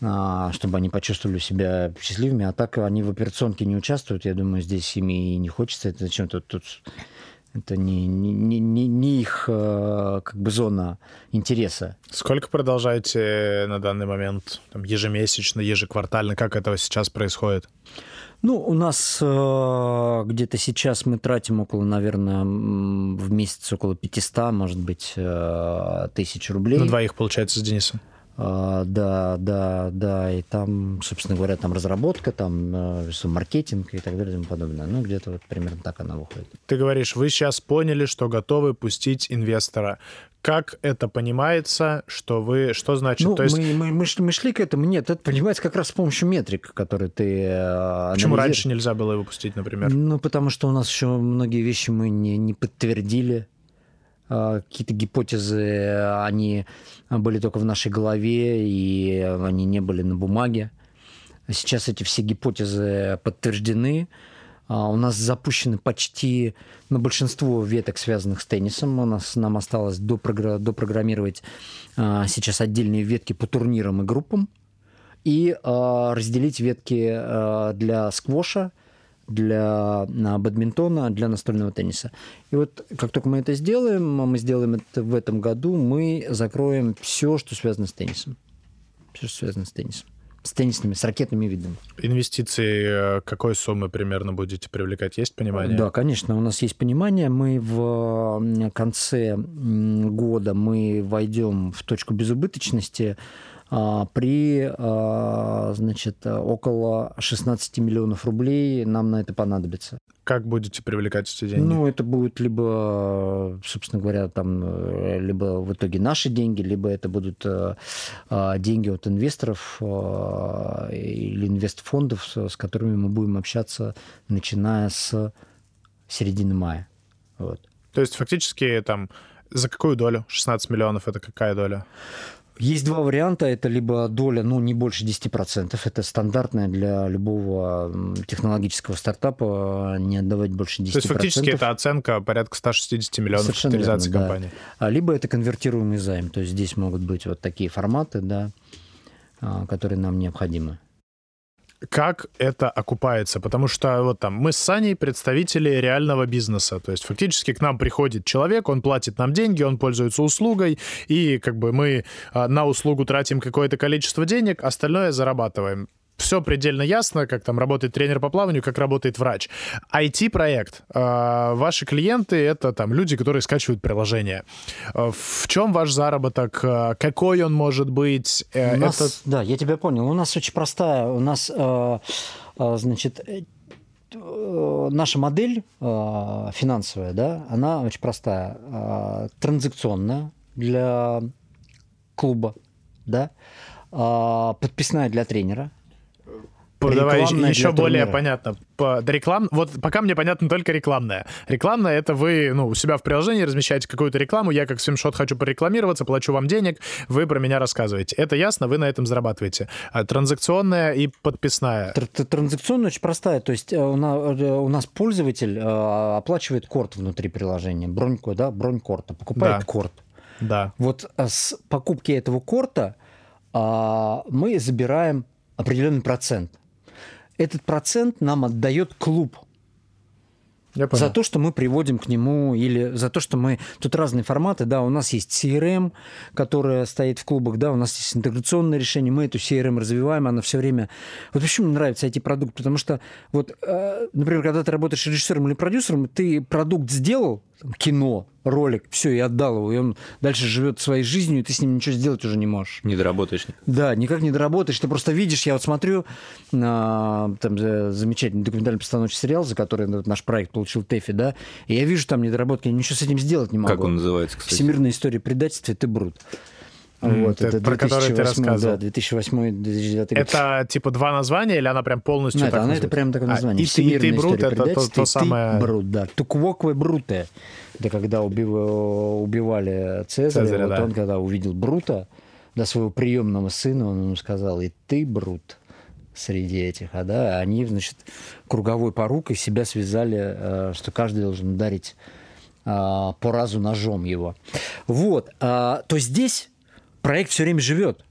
э, чтобы они почувствовали себя счастливыми, а так они в операционке не участвуют, я думаю, здесь им и не хочется, это зачем тут, тут это не, не, не, не их э, как бы зона интереса. Сколько продолжаете на данный момент? Там, ежемесячно, ежеквартально? Как это сейчас происходит? Ну, у нас э, где-то сейчас мы тратим около, наверное, в месяц около 500, может быть, э, тысяч рублей. На двоих, получается, с Денисом? А, да, да, да, и там, собственно говоря, там разработка, там э, маркетинг и так далее и тому подобное. Ну, где-то вот примерно так она выходит. Ты говоришь, вы сейчас поняли, что готовы пустить инвестора. Как это понимается, что вы, что значит? Ну, То есть... мы, мы, мы, мы шли к этому. Нет, это понимается как раз с помощью метрик, которые ты э, Почему раньше нельзя было его пустить, например? Ну, потому что у нас еще многие вещи мы не, не подтвердили какие-то гипотезы, они были только в нашей голове, и они не были на бумаге. Сейчас эти все гипотезы подтверждены. А, у нас запущены почти на большинство веток, связанных с теннисом. У нас нам осталось допрограммировать а, сейчас отдельные ветки по турнирам и группам и разделить ветки для сквоша, для бадминтона, для настольного тенниса. И вот как только мы это сделаем, а мы сделаем это в этом году, мы закроем все, что связано с теннисом. Все, что связано с теннисом. С теннисными, с ракетными видами. Инвестиции э, какой суммы примерно будете привлекать? Есть понимание? Да, конечно, у нас есть понимание. Мы в конце года мы войдем в точку безубыточности при, а, значит, около 16 миллионов рублей нам на это понадобится. Как будете привлекать эти деньги? Ну, это будет либо, собственно говоря, там, э, либо в итоге наши деньги, либо это будут э, а, деньги от инвесторов или инвестфондов, с которыми мы будем общаться, начиная с середины мая. Вот. То есть фактически там за какую долю? 16 миллионов это какая доля? Есть два варианта. Это либо доля, ну, не больше 10%. Это стандартная для любого технологического стартапа не отдавать больше 10%. То есть фактически это оценка порядка 160 миллионов Совершенно капитализации верно, компании. Да. Либо это конвертируемый займ. То есть здесь могут быть вот такие форматы, да, а, которые нам необходимы как это окупается, потому что вот там мы с Саней представители реального бизнеса, то есть фактически к нам приходит человек, он платит нам деньги, он пользуется услугой, и как бы мы а, на услугу тратим какое-то количество денег, остальное зарабатываем все предельно ясно, как там работает тренер по плаванию, как работает врач. IT-проект. А, ваши клиенты — это там люди, которые скачивают приложение. А, в чем ваш заработок? А, какой он может быть? Э, у нас, это... Да, я тебя понял. У нас очень простая. У нас, значит, э, наша модель финансовая, да, она очень простая. Транзакционная для клуба, да, подписная для тренера, Давай еще более понятно. По, реклам... Вот пока мне понятно только рекламная. Рекламная — это вы ну, у себя в приложении размещаете какую-то рекламу, я как свимшот хочу порекламироваться, плачу вам денег, вы про меня рассказываете. Это ясно, вы на этом зарабатываете. А транзакционная и подписная. Транзакционная очень простая. То есть э, у нас, э, у нас пользователь э, оплачивает корт внутри приложения. Броньку, да, бронь корта. Покупает да. корт. Да. Вот с покупки этого корта а, мы забираем определенный процент этот процент нам отдает клуб. За то, что мы приводим к нему, или за то, что мы... Тут разные форматы, да, у нас есть CRM, которая стоит в клубах, да, у нас есть интеграционное решение, мы эту CRM развиваем, она все время... Вот почему мне нравится IT-продукт, потому что, вот, э, например, когда ты работаешь режиссером или продюсером, ты продукт сделал, кино, ролик, все, и отдал его, и он дальше живет своей жизнью, и ты с ним ничего сделать уже не можешь. Не доработаешь. Да, никак не доработаешь. Ты просто видишь, я вот смотрю на там, замечательный документальный постановочный сериал, за который наш проект получил ТЭФИ, да, и я вижу там недоработки, я ничего с этим сделать не могу. Как он называется, кстати? Всемирная история предательства, ты брут. Вот, это, это про который ты рассказывал. Да, 2008-2009 год. Это типа два названия или она прям полностью Нет, так она это прям такое название. А, и, и ты брут, это то, то самое... брут, да. Туквокве бруте. Это когда убив... убивали Цезаря, Цезаря вот да. он когда увидел Брута, да, своего приемного сына, он ему сказал, и ты, Брут, среди этих, а да, они, значит, круговой порукой себя связали, э, что каждый должен ударить а, по разу ножом его. Вот, а, то здесь проект все время живет.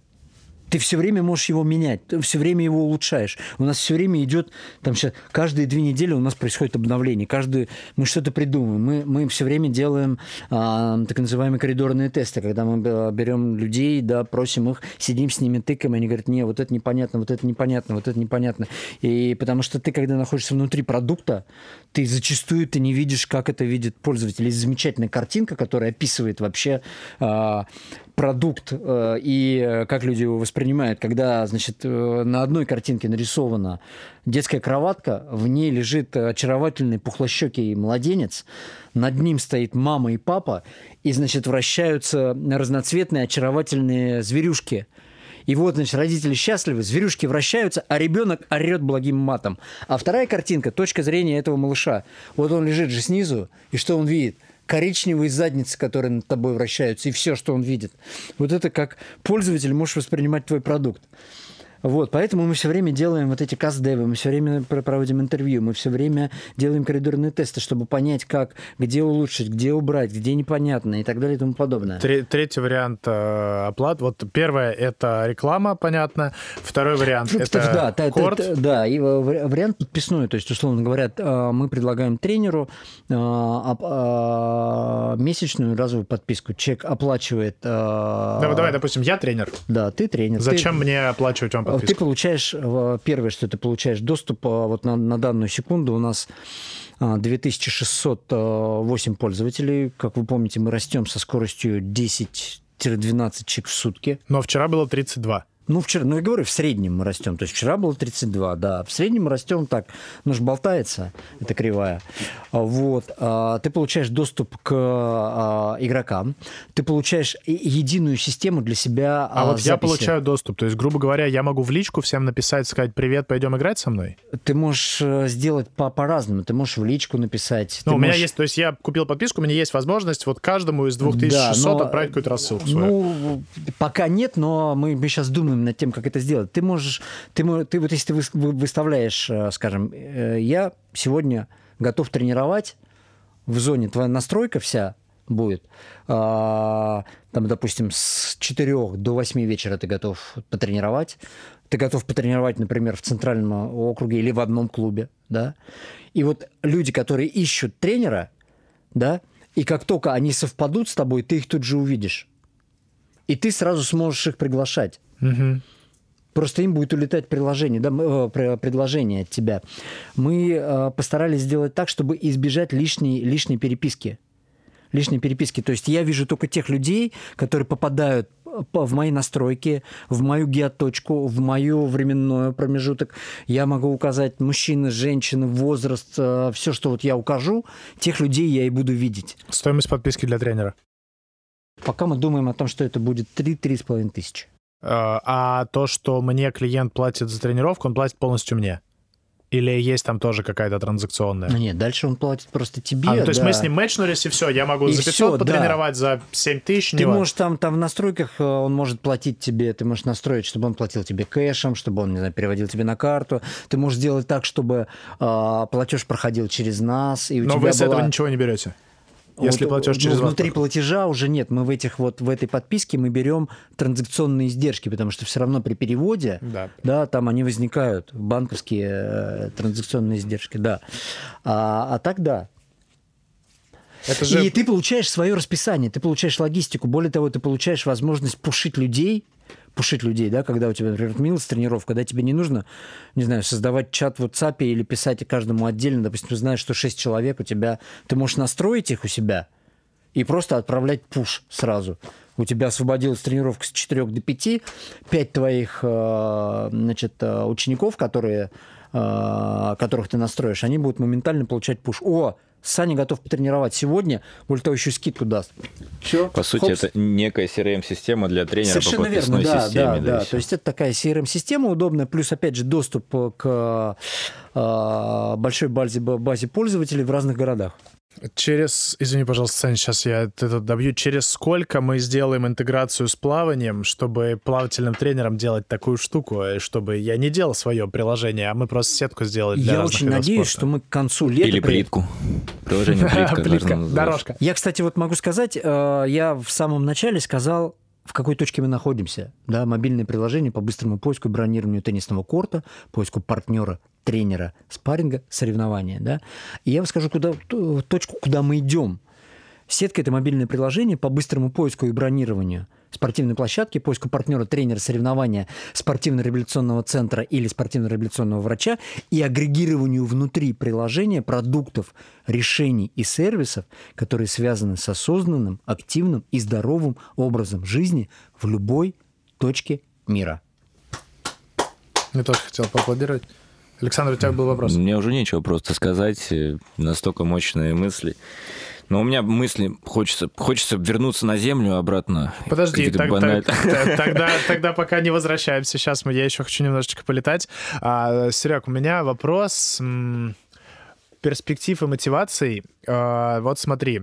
Ты все время можешь его менять, ты все время его улучшаешь. У нас все время идет, там сейчас каждые две недели у нас происходит обновление, каждую мы что-то придумываем. Мы, мы все время делаем а, так называемые коридорные тесты, когда мы берем людей, да, просим их, сидим с ними, тыкаем, они говорят, не, вот это непонятно, вот это непонятно, вот это непонятно. И потому что ты, когда находишься внутри продукта, ты зачастую ты не видишь, как это видит пользователь. Есть замечательная картинка, которая описывает вообще а, продукт э, и э, как люди его воспринимают, когда, значит, э, на одной картинке нарисована детская кроватка, в ней лежит очаровательный пухлощекий младенец, над ним стоит мама и папа, и, значит, вращаются разноцветные очаровательные зверюшки. И вот, значит, родители счастливы, зверюшки вращаются, а ребенок орет благим матом. А вторая картинка, точка зрения этого малыша. Вот он лежит же снизу, и что он видит? Коричневые задницы, которые над тобой вращаются, и все, что он видит. Вот это как пользователь можешь воспринимать твой продукт. Вот, поэтому мы все время делаем вот эти каст-девы, мы все время проводим интервью, мы все время делаем коридорные тесты, чтобы понять, как, где улучшить, где убрать, где непонятно и так далее и тому подобное. Третий вариант э, оплат. Вот первое — это реклама, понятно. Второй вариант — это да, корт. Да, да, и вариант подписной. То есть, условно говоря, э, мы предлагаем тренеру э, месячную разовую подписку. Человек оплачивает... Давай, давай, допустим, я тренер. Да, ты тренер. Зачем ты... мне оплачивать вам подписку? Ты получаешь, первое, что ты получаешь доступ вот на, на данную секунду у нас 2608 пользователей. Как вы помните, мы растем со скоростью 10-12 чек в сутки. Но вчера было 32. Ну, вчера, ну, я говорю, в среднем мы растем. То есть вчера было 32, да. В среднем мы растем так. Ну, же болтается, это кривая. А, Вот. А, Ты получаешь доступ к а, игрокам. Ты получаешь единую систему для себя А вот я записи. получаю доступ. То есть, грубо говоря, я могу в личку всем написать, сказать, привет, пойдем играть со мной? Ты можешь э, сделать по- по-разному. Ты можешь в личку написать. Ну, у меня можешь- есть, то есть я купил подписку, у меня есть возможность вот каждому из 2600 Да, но, отправить какую-то рассылку свою. Ну, пока нет, но мы, мы сейчас думаем над тем, как это сделать. Ты можешь, ты, ты вот если ты выс- вы- выставляешь, э, скажем, э, я сегодня готов тренировать в зоне, твоя настройка вся будет, а, там, допустим, с 4 до 8 вечера ты готов потренировать, ты готов потренировать, например, в центральном округе или в одном клубе, да, и вот люди, которые ищут тренера, да, и как только они совпадут с тобой, ты их тут же увидишь. И ты сразу сможешь их приглашать. Мгм. Просто им будет улетать приложение, да, э, пр- предложение от тебя. Мы э, постарались сделать так, чтобы избежать лишней, лишней переписки. Лишней переписки. То есть я вижу только тех людей, которые попадают э, в мои настройки, в мою геоточку, в мою временной промежуток. Я могу указать мужчины, женщины, возраст, все, что вот я укажу, тех людей я и буду видеть. Стоимость подписки для тренера. Пока мы думаем о том, что это будет 3-3,5 тысячи. Э, А то, что мне клиент платит за тренировку, он платит полностью мне? Или есть там тоже какая-то транзакционная? Ну нет, дальше он платит просто тебе. А, ну, то есть да. мы с ним мэчнулись, и все, я могу И за 500 всё, да. потренировать, за 7 тысяч, Ты можешь там, там в настройках, э, он может платить тебе, ты можешь настроить, чтобы он платил тебе кэшем, чтобы он, не знаю, переводил тебе на карту. Ты можешь сделать так, чтобы а, платеж проходил через нас. И у Но тебя вы с этого была- ничего не берете. Если Вот, платеж ну, через вас Внутри платежа уже нет. Мы в этих вот, в этой подписке мы берем транзакционные издержки, потому что все равно при переводе, Да. да, там они возникают, банковские э, транзакционные издержки, да. А, а так да, Это же... и ты получаешь свое расписание, ты получаешь логистику. Более того, ты получаешь возможность пушить людей, пушить людей, да, когда у тебя, например, отменилась тренировка, когда тебе не нужно, не знаю, создавать чат в WhatsApp или писать каждому отдельно, допустим, ты знаешь, что 6 человек у тебя, ты можешь настроить их у себя и просто отправлять пуш сразу. У тебя освободилась тренировка с 4 до 5, 5 твоих э, значит, э, учеников, которые, э, которых ты настроишь, они будут моментально получать пуш. О, Саня готов потренировать сегодня, более того, еще скидку даст. Все. По сути, это некая CRM-система для тренера Совершенно по верно, подписной да, системе. да, да. всё. То есть это такая CRM-система удобная, плюс, опять же, доступ к э, большой базе, базе пользователей в разных городах. Через, извини, пожалуйста, Саня, сейчас я это добью. Через сколько мы сделаем интеграцию с плаванием, чтобы плавательным тренером делать такую штуку, и чтобы я не делал свое приложение, а мы просто сетку сделали для Я разных очень надеюсь, спорта. что мы к концу лета... Или плитку. Приложение плитка. Дорожка. Я, кстати, вот могу сказать, э, я в самом начале сказал, в какой точке мы находимся. Да, мобильное приложение по быстрому поиску бронированию теннисного корта, поиску партнера, тренера, спарринга, соревнования. Да? И я вам скажу, куда, точку, куда мы идем. Сетка – это мобильное приложение по быстрому поиску и бронированию спортивной площадки, поиску партнера, тренера, соревнования, спортивно-реабилитационного центра или спортивно-реабилитационного врача и агрегированию внутри приложения продуктов, решений и сервисов, которые связаны с осознанным, активным и здоровым образом жизни в любой точке мира. Я тоже хотел поаплодировать. Александр, у тебя был вопрос. Мне уже нечего просто сказать, настолько мощные мысли. Но у меня мысли, хочется, хочется вернуться на землю обратно. Подожди, так- так- та- тогда, тогда пока не возвращаемся. Сейчас мы, я еще хочу немножечко полетать. А, Серег, у меня вопрос перспектив и мотиваций. А, вот смотри,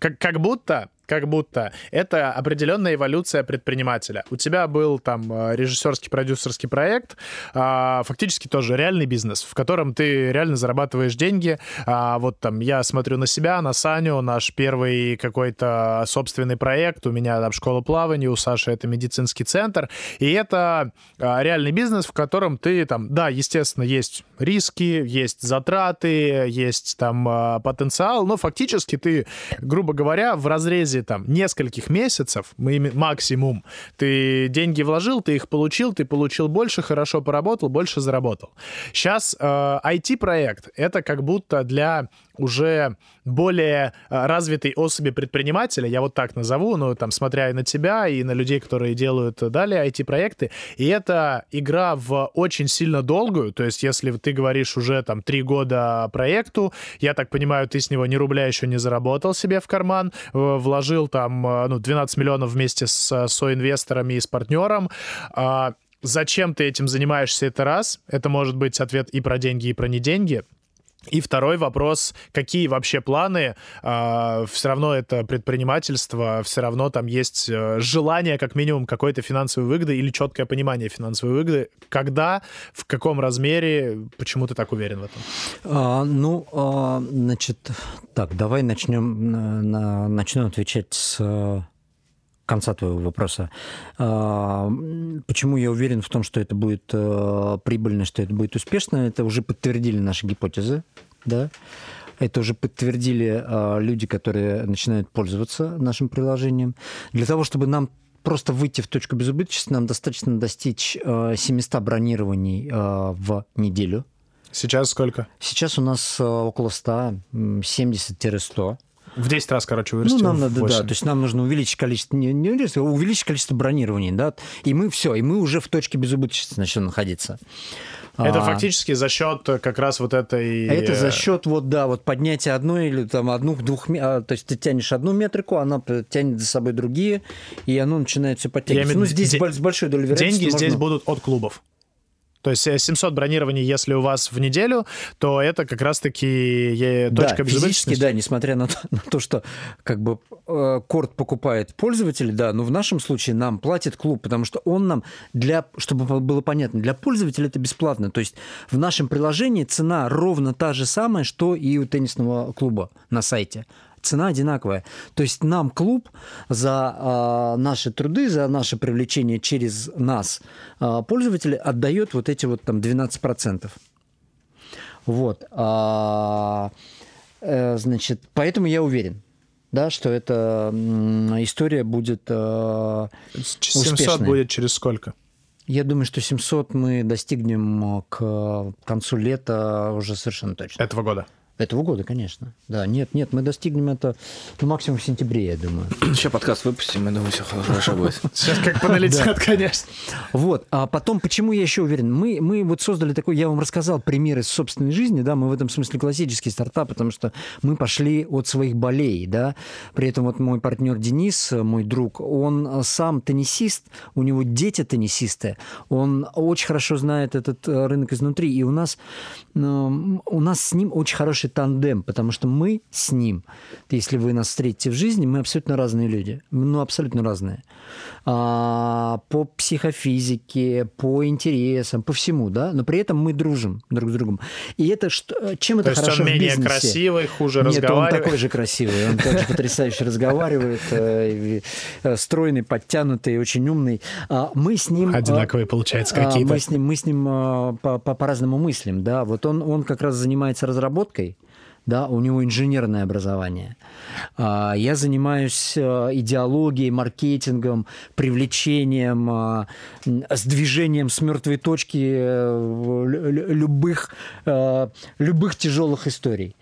как, как будто как будто это определенная эволюция предпринимателя. У тебя был там э, режиссерский, продюсерский проект, а, фактически тоже реальный бизнес, в котором ты реально зарабатываешь деньги. А, вот там я смотрю на себя, на Саню, наш первый какой-то собственный проект, у меня там школа плавания, у Саши это медицинский центр, и это а, реальный бизнес, в котором ты там, да, естественно, есть риски, есть затраты, есть там потенциал, но фактически ты, грубо говоря, в разрезе базе там нескольких месяцев, мы максимум, ты деньги вложил, ты их получил, ты получил больше, хорошо поработал, больше заработал. Сейчас э, IT-проект — это как будто для уже более э, развитой особи предпринимателя, я вот так назову, ну, там, смотря и на тебя, и на людей, которые делают далее IT-проекты, и это игра в очень сильно долгую, то есть если ты говоришь уже там три года проекту, я так понимаю, ты с него ни рубля еще не заработал себе в карман, вложил там, э, ну, 12 миллионов вместе с соинвесторами и с партнером, а, Зачем ты этим занимаешься, это раз. Это может быть ответ и про деньги, и про не деньги. И второй вопрос, какие вообще планы? Э, а, все равно это предпринимательство, все равно там есть э, желание, как минимум, какой-то финансовой выгоды или четкое понимание финансовой выгоды. Когда, в каком размере, почему ты так уверен в этом? А, ну, а, значит, так, давай начнем, на, начнем отвечать с конца твоего вопроса. А, почему я уверен в том, что это будет э, прибыльно, что это будет успешно? Это уже подтвердили наши гипотезы, да? Это уже подтвердили а, люди, которые начинают пользоваться нашим приложением. Для того, чтобы нам просто выйти в точку безубыточности, нам достаточно достичь 700 э, бронирований э, в неделю. Сейчас сколько? Сейчас у нас около 100, 70-100. В 10 раз, короче, вырастем. Ну, нам надо, да. То есть нам нужно увеличить количество, не, не увеличить, а увеличить количество бронирований, да. И мы все, и мы уже в точке безубыточности начнем находиться. Это а, фактически за счет как раз вот этой... Это за счет вот, да, вот поднятия одной или там одну, двух... А, то есть ты тянешь одну метрику, она тянет за собой другие, и оно начинает все подтягиваться. Ну, здесь с большой долей вероятности Деньги можно... здесь будут от клубов. То есть 700 э, бронирований, если у вас в неделю, то это как раз-таки точка да, физически, да, несмотря на то, на то, что как бы э, корт покупает пользователь, да, но в нашем случае нам платит клуб, потому что он нам для, чтобы было понятно, для пользователя это бесплатно. То есть в нашем приложении цена ровно та же самая, что и у теннисного клуба на сайте цена одинаковая. То есть нам клуб за э, наши труды, за наше привлечение через нас э, пользователи отдает вот эти вот там 12%. Вот. А, э, значит, поэтому я уверен, да, что эта история будет э, 700 успешной. будет через сколько? Я думаю, что 700 мы достигнем к концу лета уже совершенно точно. Этого года? Этого года, конечно. Да, нет, нет, мы достигнем это ну, максимум в сентябре, я думаю. Сейчас подкаст выпустим, я думаю, все хорошо будет. Сейчас как поналетят, конечно. Вот. А потом, почему я еще уверен? Мы, мы вот создали такой, я вам рассказал примеры из собственной жизни, да, мы в этом смысле классический стартап, потому что мы пошли от своих болей, да. При этом вот мой партнер Денис, мой друг, он сам теннисист, у него дети теннисисты, он очень хорошо знает этот э, рынок изнутри, и у нас, у нас с ним очень хороший тандем, потому что мы с ним, если вы нас встретите в жизни, мы абсолютно разные люди. Ну, абсолютно разные. А, по психофизике, по интересам, по всему, да, но при этом мы дружим друг с другом. И это что, чем То это хорошо он менее в бизнесе? красивый, хуже Нет, разговаривает? он такой же красивый, он также потрясающе разговаривает, э, э, стройный, подтянутый, очень умный. А мы с ним... Одинаковые, получается, а, какие-то. Мы с ним, мы с ним по-разному мыслим, да. Вот он, он как раз занимается разработкой, да, у него инженерное образование. А, я занимаюсь э, идеологией, маркетингом, привлечением, сдвижением с мертвой точки э, любых, э, любых тяжелых историй.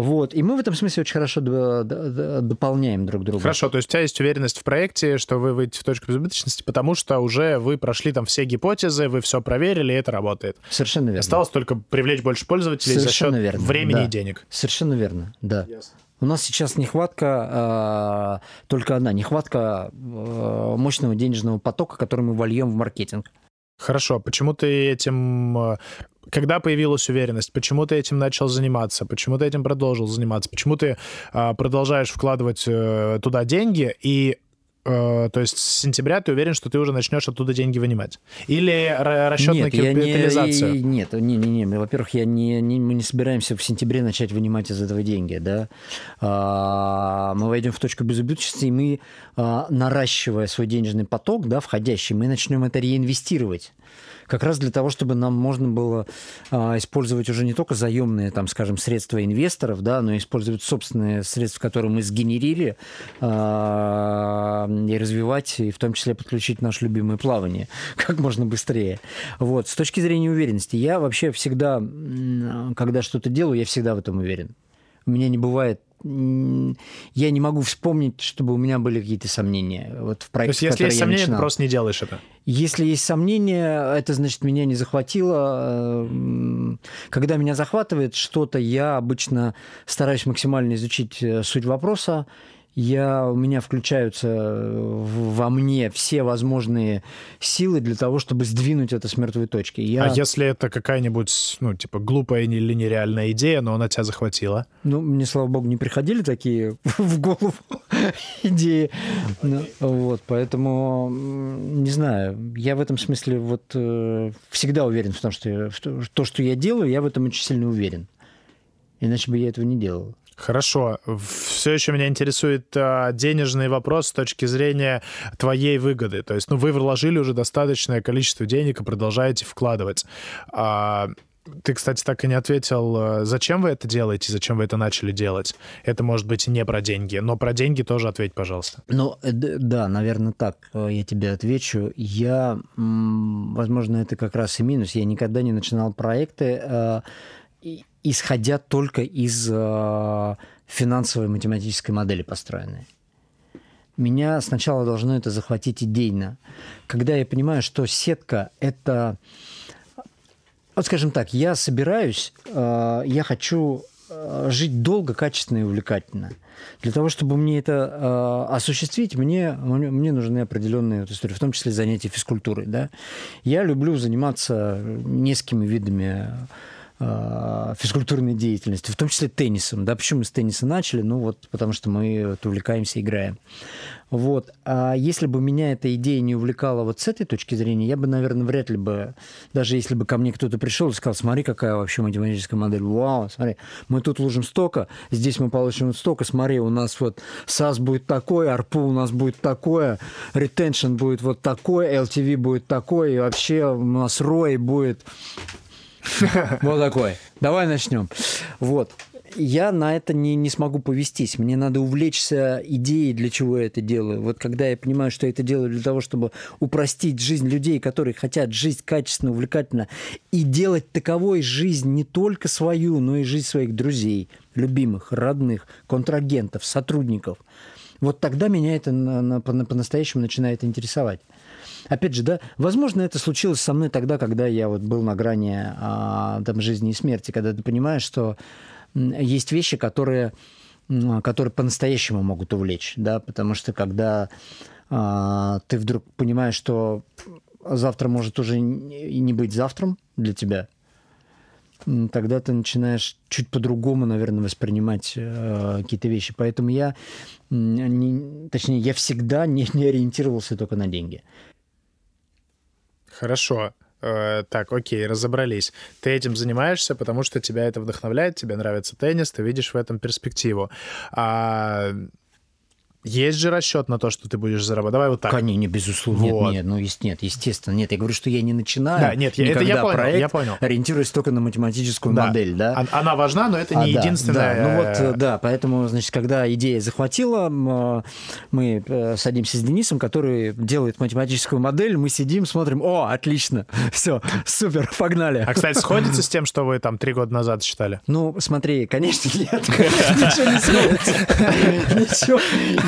Вот. И мы в этом смысле очень хорошо дополняем друг друга. Хорошо, то есть у тебя есть уверенность в проекте, что вы выйдете в точку безубыточности, потому что уже вы прошли там все гипотезы, вы все проверили, и это работает. Совершенно верно. Осталось только привлечь больше пользователей Совершенно за счет верно. времени да. и денег. Совершенно верно, да. Ясно. У нас сейчас нехватка, э, только одна, нехватка э, мощного денежного потока, который мы вольем в маркетинг. Хорошо, почему ты этим э, когда появилась уверенность? Почему ты этим начал заниматься? Почему ты этим продолжил заниматься? Почему ты э, продолжаешь вкладывать э, туда деньги и э, то есть с сентября ты уверен, что ты уже начнешь оттуда деньги вынимать? Или расчет нет, на капитализацию? Не, нет, не, не, не. Во-первых, я не, не, мы не собираемся в сентябре начать вынимать из этого деньги. Да? А, мы войдем в точку безубыточности, и мы, а, наращивая свой денежный поток, да, входящий, мы начнем это реинвестировать как раз для того, чтобы нам можно было а, использовать уже не только заемные, там, скажем, средства инвесторов, да, но и использовать собственные средства, которые мы сгенерили, а, и развивать, и в том числе подключить наше любимое плавание как можно быстрее. Вот. С точки зрения уверенности, я вообще всегда, когда что-то делаю, я всегда в этом уверен. У меня не бывает я не могу вспомнить, чтобы у меня были какие-то сомнения. Вот в проекте, То есть, если есть сомнения, начинал. ты просто не делаешь это? Если есть сомнения, это значит, меня не захватило. Когда меня захватывает что-то, я обычно стараюсь максимально изучить э, суть вопроса я, у меня включаются во мне все возможные силы для того, чтобы сдвинуть это с мертвой точки. Я... А если это какая-нибудь, ну, типа, глупая или нереальная идея, но она тебя захватила? Ну, мне, слава богу, не приходили такие в голову идеи. Ну, вот, поэтому, не знаю, я в этом смысле вот э, всегда уверен в том, что я, в то, что я делаю, я в этом очень сильно уверен. Иначе бы я этого не делал. Хорошо. Все еще меня интересует а, денежный вопрос с точки зрения твоей выгоды. То есть, ну, вы вложили уже достаточное количество денег и продолжаете вкладывать. А, ты, кстати, так и не ответил, а, зачем вы это делаете, зачем вы это начали делать. Это может быть не про деньги, но про деньги тоже ответь, пожалуйста. Ну, э, да, наверное, так э, я тебе отвечу. Я, возможно, это как раз и минус. Я никогда не начинал проекты э, исходя только из э, финансовой математической модели построенной. Меня сначала должно это захватить идейно. Когда я понимаю, что сетка – это... Вот скажем так, я собираюсь, э, я хочу э, жить долго, качественно и увлекательно. Для того, чтобы мне это э, осуществить, мне, мне нужны определенные вот истории, в том числе занятия физкультурой. Да? Я люблю заниматься несколькими видами физкультурной деятельности, в том числе теннисом. Да, почему мы с тенниса начали? Ну вот потому что мы вот увлекаемся, играем. Вот. А если бы меня эта идея не увлекала вот с этой точки зрения, я бы, наверное, вряд ли бы, даже если бы ко мне кто-то пришел и сказал, смотри, какая вообще математическая модель, вау, смотри, мы тут ложим столько, здесь мы получим столько, смотри, у нас вот SAS будет такой, ARPU у нас будет такое, retention будет вот такой, LTV будет такой, и вообще у нас ROI будет вот такой. Давай начнем. Вот. Я на это не, не смогу повестись. Мне надо увлечься идеей, для чего я это делаю. Вот когда я понимаю, что я это делаю для того, чтобы упростить жизнь людей, которые хотят жить качественно, увлекательно, и делать таковой жизнь не только свою, но и жизнь своих друзей, любимых, родных, контрагентов, сотрудников. Вот тогда меня это на, на, по-настоящему начинает интересовать опять же, да, возможно, это случилось со мной тогда, когда я вот был на грани а, там, жизни и смерти, когда ты понимаешь, что есть вещи, которые, которые по-настоящему могут увлечь, да, потому что когда а, ты вдруг понимаешь, что завтра может уже не быть завтром для тебя, тогда ты начинаешь чуть по-другому, наверное, воспринимать э, какие-то вещи. Поэтому я, не, точнее, я всегда не, не ориентировался только на деньги. Хорошо. Э, так, окей, разобрались. Ты этим занимаешься, потому что тебя это вдохновляет, тебе нравится теннис, ты видишь в этом перспективу. А есть же расчет на то, что ты будешь зарабатывать. Давай вот так. Конечно, безусловно. Вот. Нет, нет, ну, есть, нет, естественно. Нет, я говорю, что я не начинаю. Да, нет, я, это я понял, проект, я понял. Ориентируюсь только на математическую да. модель, да. Она важна, но это не а, единственная. Да, ну вот, э, да, поэтому, значит, когда идея захватила, э, мы э, садимся с Денисом, который делает математическую модель, мы сидим, смотрим, о, отлично, все, супер, погнали. А, кстати, сходится с тем, что вы там три года назад считали? Ну, смотри, конечно, нет. Ничего не сходится. Ничего.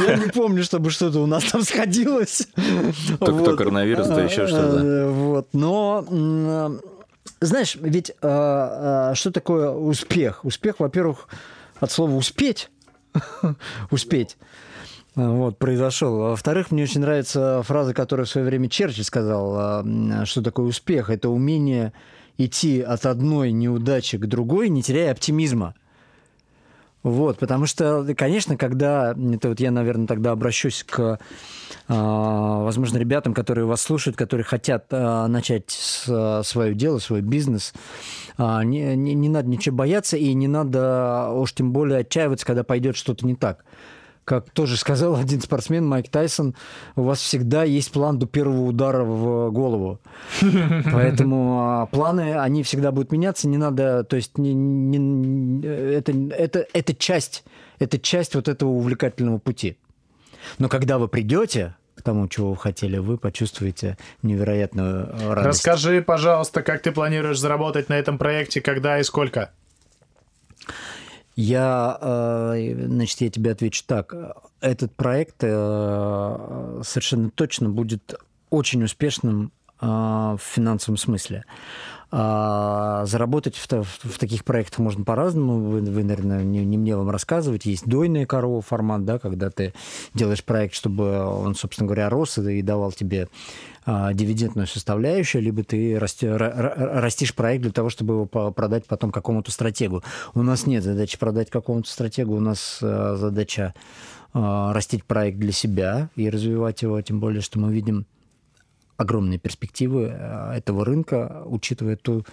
Я не помню, чтобы что-то у нас там сходилось. Только вот. коронавирус, то еще что-то. Э, вот, но знаешь, ведь а, а, что такое успех? Успех, во-первых, от слова успеть, успеть. Вот, произошел. Во-вторых, мне очень нравится фраза, которую в свое время Черчилль сказал, что такое успех. Это умение идти от одной неудачи к другой, не теряя оптимизма. Вот, потому что, конечно, когда, это вот я, наверное, тогда обращусь к, а, возможно, ребятам, которые вас слушают, которые хотят а, начать свое дело, свой бизнес, а, не, не, не надо ничего бояться и не надо уж тем более отчаиваться, когда пойдет что-то не так. Как тоже сказал один спортсмен Майк Тайсон, у вас всегда есть план до первого удара в голову. Поэтому а, планы, они всегда будут меняться, не надо, то есть не, не, это, это, это часть, это часть вот этого увлекательного пути. Но когда вы придете, к тому, чего вы хотели, вы почувствуете невероятную радость. Расскажи, пожалуйста, как ты планируешь заработать на этом проекте, когда и сколько? Я, э, значит, я тебе отвечу так. Этот проект э, совершенно точно будет очень успешным э, в финансовом смысле. А заработать в, в, в таких проектах можно по-разному. Вы, вы наверное, не, не мне вам рассказывать. Есть дойная корова формат, да, когда ты делаешь проект, чтобы он, собственно говоря, рос и давал тебе а, дивидендную составляющую, либо ты расти, растишь проект для того, чтобы его продать потом какому-то стратегу. У нас нет задачи продать какому-то стратегу, у нас а, задача а, растить проект для себя и развивать его, тем более, что мы видим огромные перспективы э, этого рынка, учитывая ту,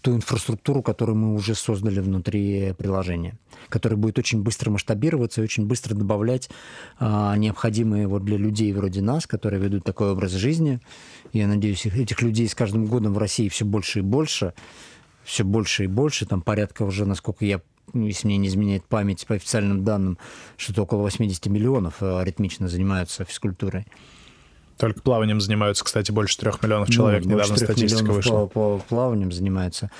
ту инфраструктуру, которую мы уже создали внутри приложения, которая будет очень быстро масштабироваться и очень быстро добавлять а, необходимые вот для людей вроде нас, которые ведут такой образ жизни. Я надеюсь, этих людей с каждым годом в России все больше и больше, все больше и больше, там порядка уже, насколько я если мне не изменяет память по официальным данным, что-то около 80 миллионов э, аритмично занимаются физкультурой. Только плаванием занимаются, кстати, больше трех миллионов ну, человек. Ну, Недавно статистика вышла. По, по плаванием занимаются.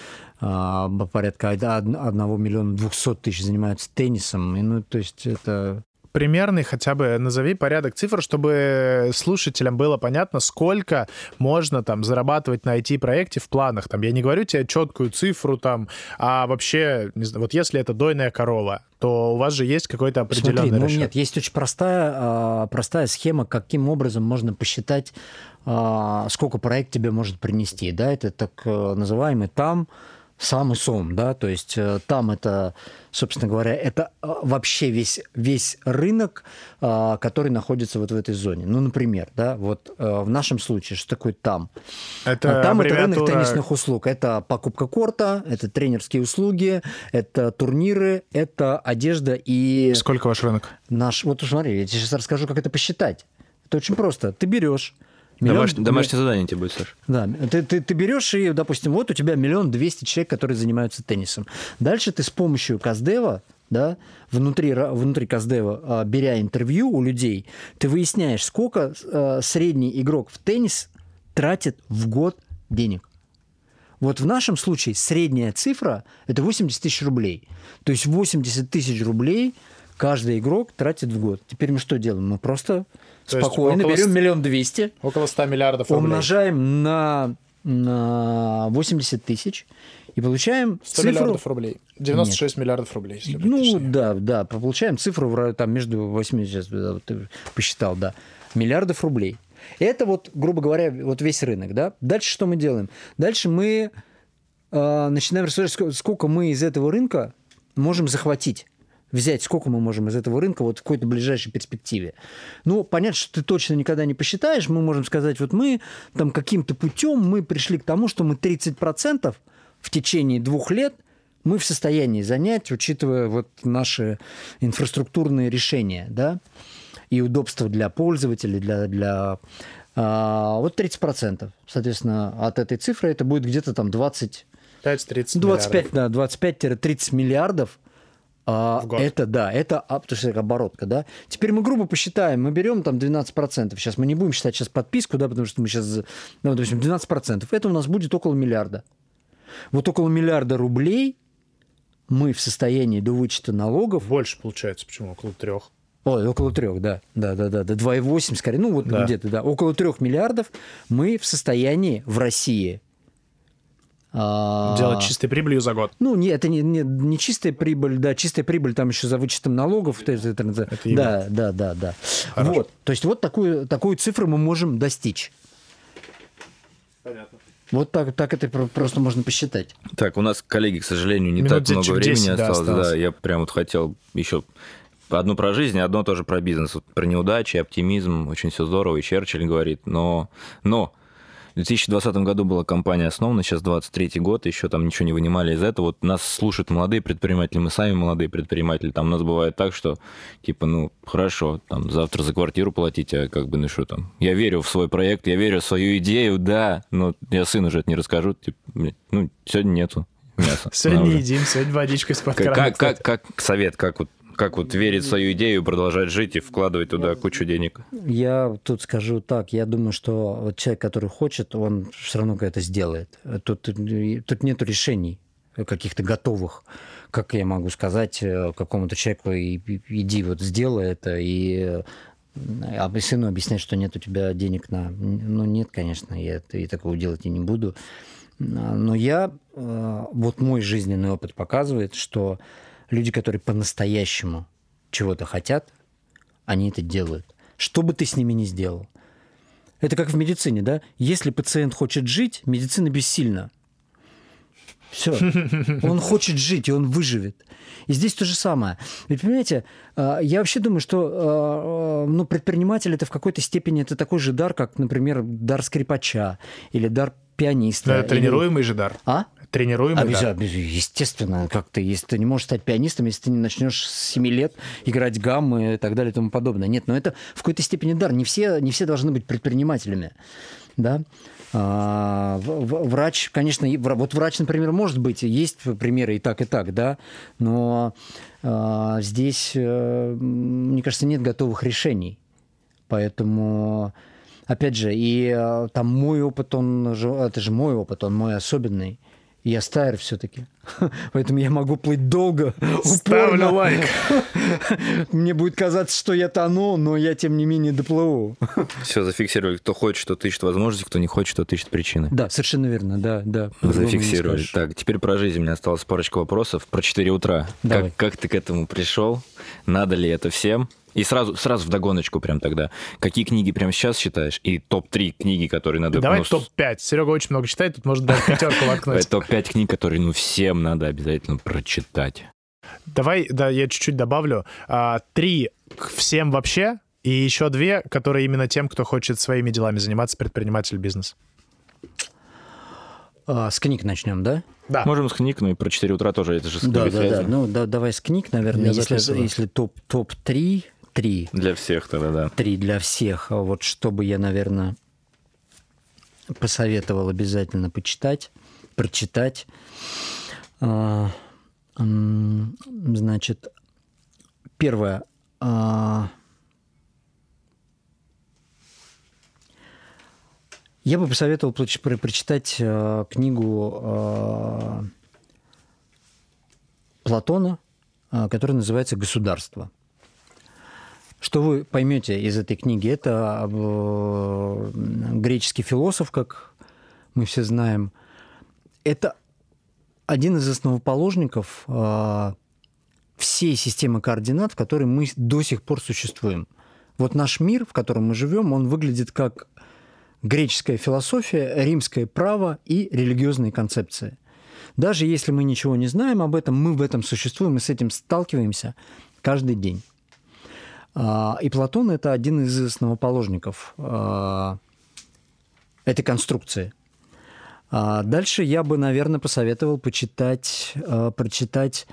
А, порядка 1 миллиона 200 тысяч занимаются теннисом. И, ну, то есть это примерный хотя бы назови порядок цифр, чтобы слушателям было понятно, сколько можно там зарабатывать на IT-проекте в планах. Там, я не говорю тебе четкую цифру там, а вообще, не знаю, вот если это дойная корова, то у вас же есть какой-то определенный Смотри, ну, расчет. Нет, есть очень простая, а, простая схема, каким образом можно посчитать, а, сколько проект тебе может принести. Да, это так э, называемый там сам и сом, да, то есть э, там это, собственно говоря, это э, вообще весь, весь рынок, э, который находится вот в этой зоне. Ну, например, да, вот в нашем случае, что такое там? Это там аббревиатура... это рынок теннисных услуг, это покупка корта, это тренерские услуги, это турниры, это одежда и... Сколько ваш рынок? Наш, вот смотри, я тебе сейчас расскажу, как это посчитать. Это очень просто. Ты берешь Миллион, Домаш... Домашнее задание тебе будет, Саш. Да, ты, ты, ты берешь и, допустим, вот у тебя миллион двести человек, которые занимаются теннисом. Дальше ты с помощью Каздева, да, внутри, внутри Каздева, а, беря интервью у людей, ты выясняешь, сколько а, средний игрок в теннис тратит в год денег. Вот в нашем случае средняя цифра – это 80 тысяч рублей. То есть 80 тысяч рублей каждый игрок тратит в год. Теперь мы что делаем? Мы просто то Спокойно, берем миллион двести. Около 100 миллиардов рублей. Умножаем на, на 80 тысяч и получаем 100 цифру... миллиардов рублей. 96 Нет. миллиардов рублей, если Ну, точнее. да, да, получаем цифру там между 80, вот, ты посчитал, да, миллиардов рублей. Это вот, грубо говоря, вот весь рынок, да. Дальше что мы делаем? Дальше мы э, начинаем рассуждать, сколько мы из этого рынка можем захватить взять, сколько мы можем из этого рынка вот в какой-то ближайшей перспективе. Ну, понятно, что ты точно никогда не посчитаешь. Мы можем сказать, вот мы там каким-то путем мы пришли к тому, что мы 30% в течение двух лет мы в состоянии занять, учитывая вот наши инфраструктурные решения, да, и удобства для пользователей, для, для а, вот 30%. Соответственно, от этой цифры это будет где-то там 20... 5-30 25, миллиардов. да, 25-30 миллиардов а, в год. Это, да, это, а, потому что это оборотка, да. Теперь мы грубо посчитаем, мы берем там 12%. Сейчас мы не будем считать сейчас подписку, да, потому что мы сейчас, ну, допустим, 12%. Это у нас будет около миллиарда. Вот около миллиарда рублей мы в состоянии до вычета налогов... Больше получается, почему? Около трех. Ой, около трех, да. Да, да, да. да 2,8 скорее. Ну, вот да. где-то, да. Около трех миллиардов мы в состоянии в России Делать чистой прибылью за год. Ну, не, это не, не, не чистая прибыль, да, чистая прибыль там еще за вычетом налогов. Это, это, это, да, да, да, да. Вот, то есть вот такую, такую цифру мы можем достичь. Понятно. Вот так, так это просто можно посчитать. Так, у нас, коллеги, к сожалению, не Минут так много времени 10, осталось. Да, осталось. Да, я прям вот хотел еще одно про жизнь, одно тоже про бизнес. Вот про неудачи, оптимизм, очень все здорово, и Черчилль говорит, но, но В 2020 году была компания основана, сейчас 23 год, еще там ничего не вынимали из этого. Вот нас слушают молодые предприниматели, мы сами молодые предприниматели. Там у нас бывает так, что типа, ну, хорошо, там завтра за квартиру платить, а как бы, ну что там. Я верю в свой проект, я верю в свою идею, да, но я сыну же это не расскажу. Типа, ну, сегодня нету мяса. Сегодня не едим, сегодня водичкой с как, как, как совет, как вот как вот верить в свою идею, продолжать жить и вкладывать туда кучу денег? Я тут скажу так, я думаю, что человек, который хочет, он все равно это сделает. Тут, тут нет решений каких-то готовых. Как я могу сказать э, какому-то человеку, иди вот сделай это, и а сыну объяснять, что нет у тебя денег на... Ну, нет, конечно, я и такого делать и не буду. Но я... Э, вот мой жизненный опыт показывает, что люди, которые по-настоящему чего-то хотят, они это делают. Что бы ты с ними ни сделал. Это как в медицине, да? Если пациент хочет жить, медицина бессильна. Все. Он хочет жить, и он выживет. И здесь то же самое. Ведь, понимаете, а, я вообще думаю, что а, а, ну, предприниматель это в какой-то степени это такой же дар, как, например, дар скрипача или дар пианиста. Да, тренируемый или... же дар. А? Тренируемый, Обязательно, да? Естественно, как ты, если ты не можешь стать пианистом, если ты не начнешь с 7 лет играть гаммы и так далее и тому подобное. Нет, но это в какой-то степени дар. Не все, не все должны быть предпринимателями. Да? А, врач, конечно, вот врач, например, может быть, есть примеры и так, и так, да, но а, здесь, э, мне кажется, нет готовых решений. Поэтому, опять же, и э, там мой опыт, он же, это же мой опыт, он мой особенный. Я стайр все-таки. Поэтому я могу плыть долго, Ставлю упорно. лайк. Мне будет казаться, что я тону, но я, тем не менее, доплыву. Все, зафиксировали. Кто хочет, тот ищет возможности, кто не хочет, тот ищет причины. Да, совершенно верно, да, да. Зафиксировали. Так, теперь про жизнь. У меня осталось парочка вопросов. Про 4 утра. Давай. Как, как ты к этому пришел? Надо ли это всем? И сразу, сразу в догоночку прям тогда. Какие книги прямо сейчас читаешь? И топ-3 книги, которые надо... Давай ну, топ-5. Серега очень много читает, тут может даже пятерку воткнуть. Топ-5 книг, которые ну всем надо обязательно прочитать. Давай, да, я чуть-чуть добавлю. А, три всем вообще, и еще две, которые именно тем, кто хочет своими делами заниматься, предприниматель, бизнес. А, с книг начнем, да? Да. Можем с книг, ну и про 4 утра тоже это же с Да, да, да. Ну, да, давай с книг, наверное, я если, если топ, топ-3, три. Для всех тогда, да. Три для всех. А вот чтобы я, наверное, посоветовал обязательно почитать, прочитать. А, значит, первое. А, я бы посоветовал прочитать книгу Платона, которая называется «Государство». Что вы поймете из этой книги? Это э, греческий философ, как мы все знаем. Это один из основоположников э, всей системы координат, в которой мы до сих пор существуем. Вот наш мир, в котором мы живем, он выглядит как греческая философия, римское право и религиозные концепции. Даже если мы ничего не знаем об этом, мы в этом существуем и с этим сталкиваемся каждый день. А, и Платон – это один из основоположников а, этой конструкции. А, дальше я бы, наверное, посоветовал почитать, прочитать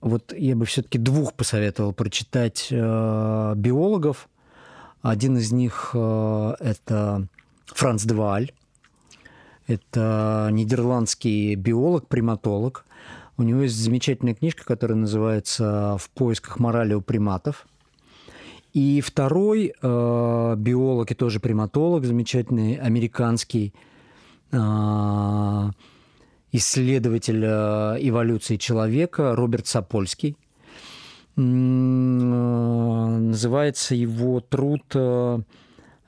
вот я бы все-таки двух посоветовал прочитать биологов. Один из них это Франц Деваль. Это нидерландский биолог, приматолог. У него есть замечательная книжка, которая называется «В поисках морали у приматов». И второй э, биолог и тоже приматолог, замечательный американский э, исследователь э, эволюции человека Роберт Сапольский. Э, называется его труд э,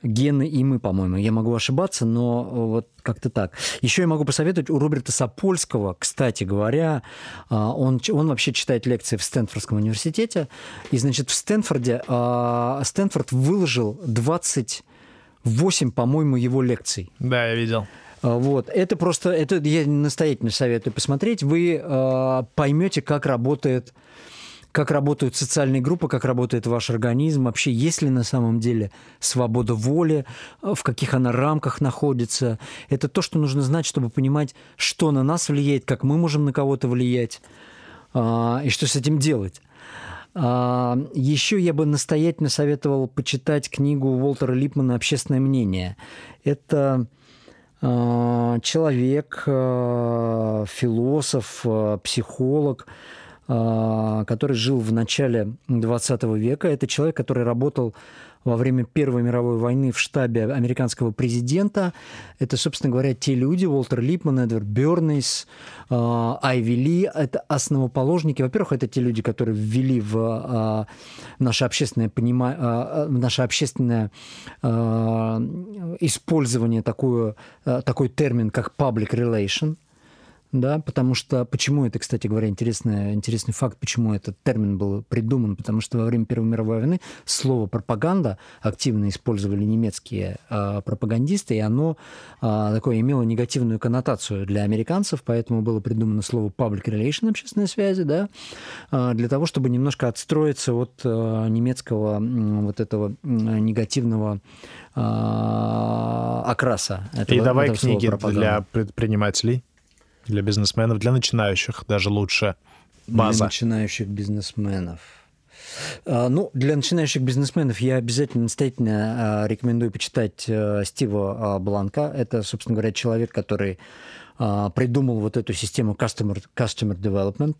гены и мы, по-моему. Я могу ошибаться, но вот как-то так. Еще я могу посоветовать у Роберта Сапольского, кстати говоря, а, он, он вообще читает лекции в Стэнфордском университете. И, значит, в Стэнфорде а, Стэнфорд выложил 28, по-моему, его лекций. Да, я видел. А, вот. Это просто, это я настоятельно советую посмотреть. Вы э, поймете, как работает как работают социальные группы, как работает ваш организм, вообще есть ли на самом деле свобода воли, в каких она рамках находится. Это то, что нужно знать, чтобы понимать, что на нас влияет, как мы можем на кого-то влиять а, и что с этим делать. А, Еще я бы настоятельно советовал почитать книгу Уолтера Липмана «Общественное мнение». Это а, человек, философ, психолог, который жил в начале 20 века. Это человек, который работал во время Первой мировой войны в штабе американского президента. Это, собственно говоря, те люди, Уолтер Липман, Эдвард Бернейс, а, Айви Ли, это основоположники. Во-первых, это те люди, которые ввели в а, наше общественное, понима... А, наше общественное использование такую, такой термин, как public relation – да, потому что, почему это, кстати говоря, интересный, интересный факт, почему этот термин был придуман, потому что во время Первой мировой войны слово «пропаганда» активно использовали немецкие э, пропагандисты, и оно э, такое имело негативную коннотацию для американцев, поэтому было придумано слово «public relation» общественной связи, да, э, для того, чтобы немножко отстроиться от э, немецкого э, вот этого э, негативного э, окраса. Этого, и давай этого книги для предпринимателей для бизнесменов, для начинающих даже лучше база. Для начинающих бизнесменов. А, ну, для начинающих бизнесменов я обязательно настоятельно а, рекомендую почитать э, Стива а, Бланка. Это, собственно говоря, человек, который придумал вот эту систему Customer, customer Development.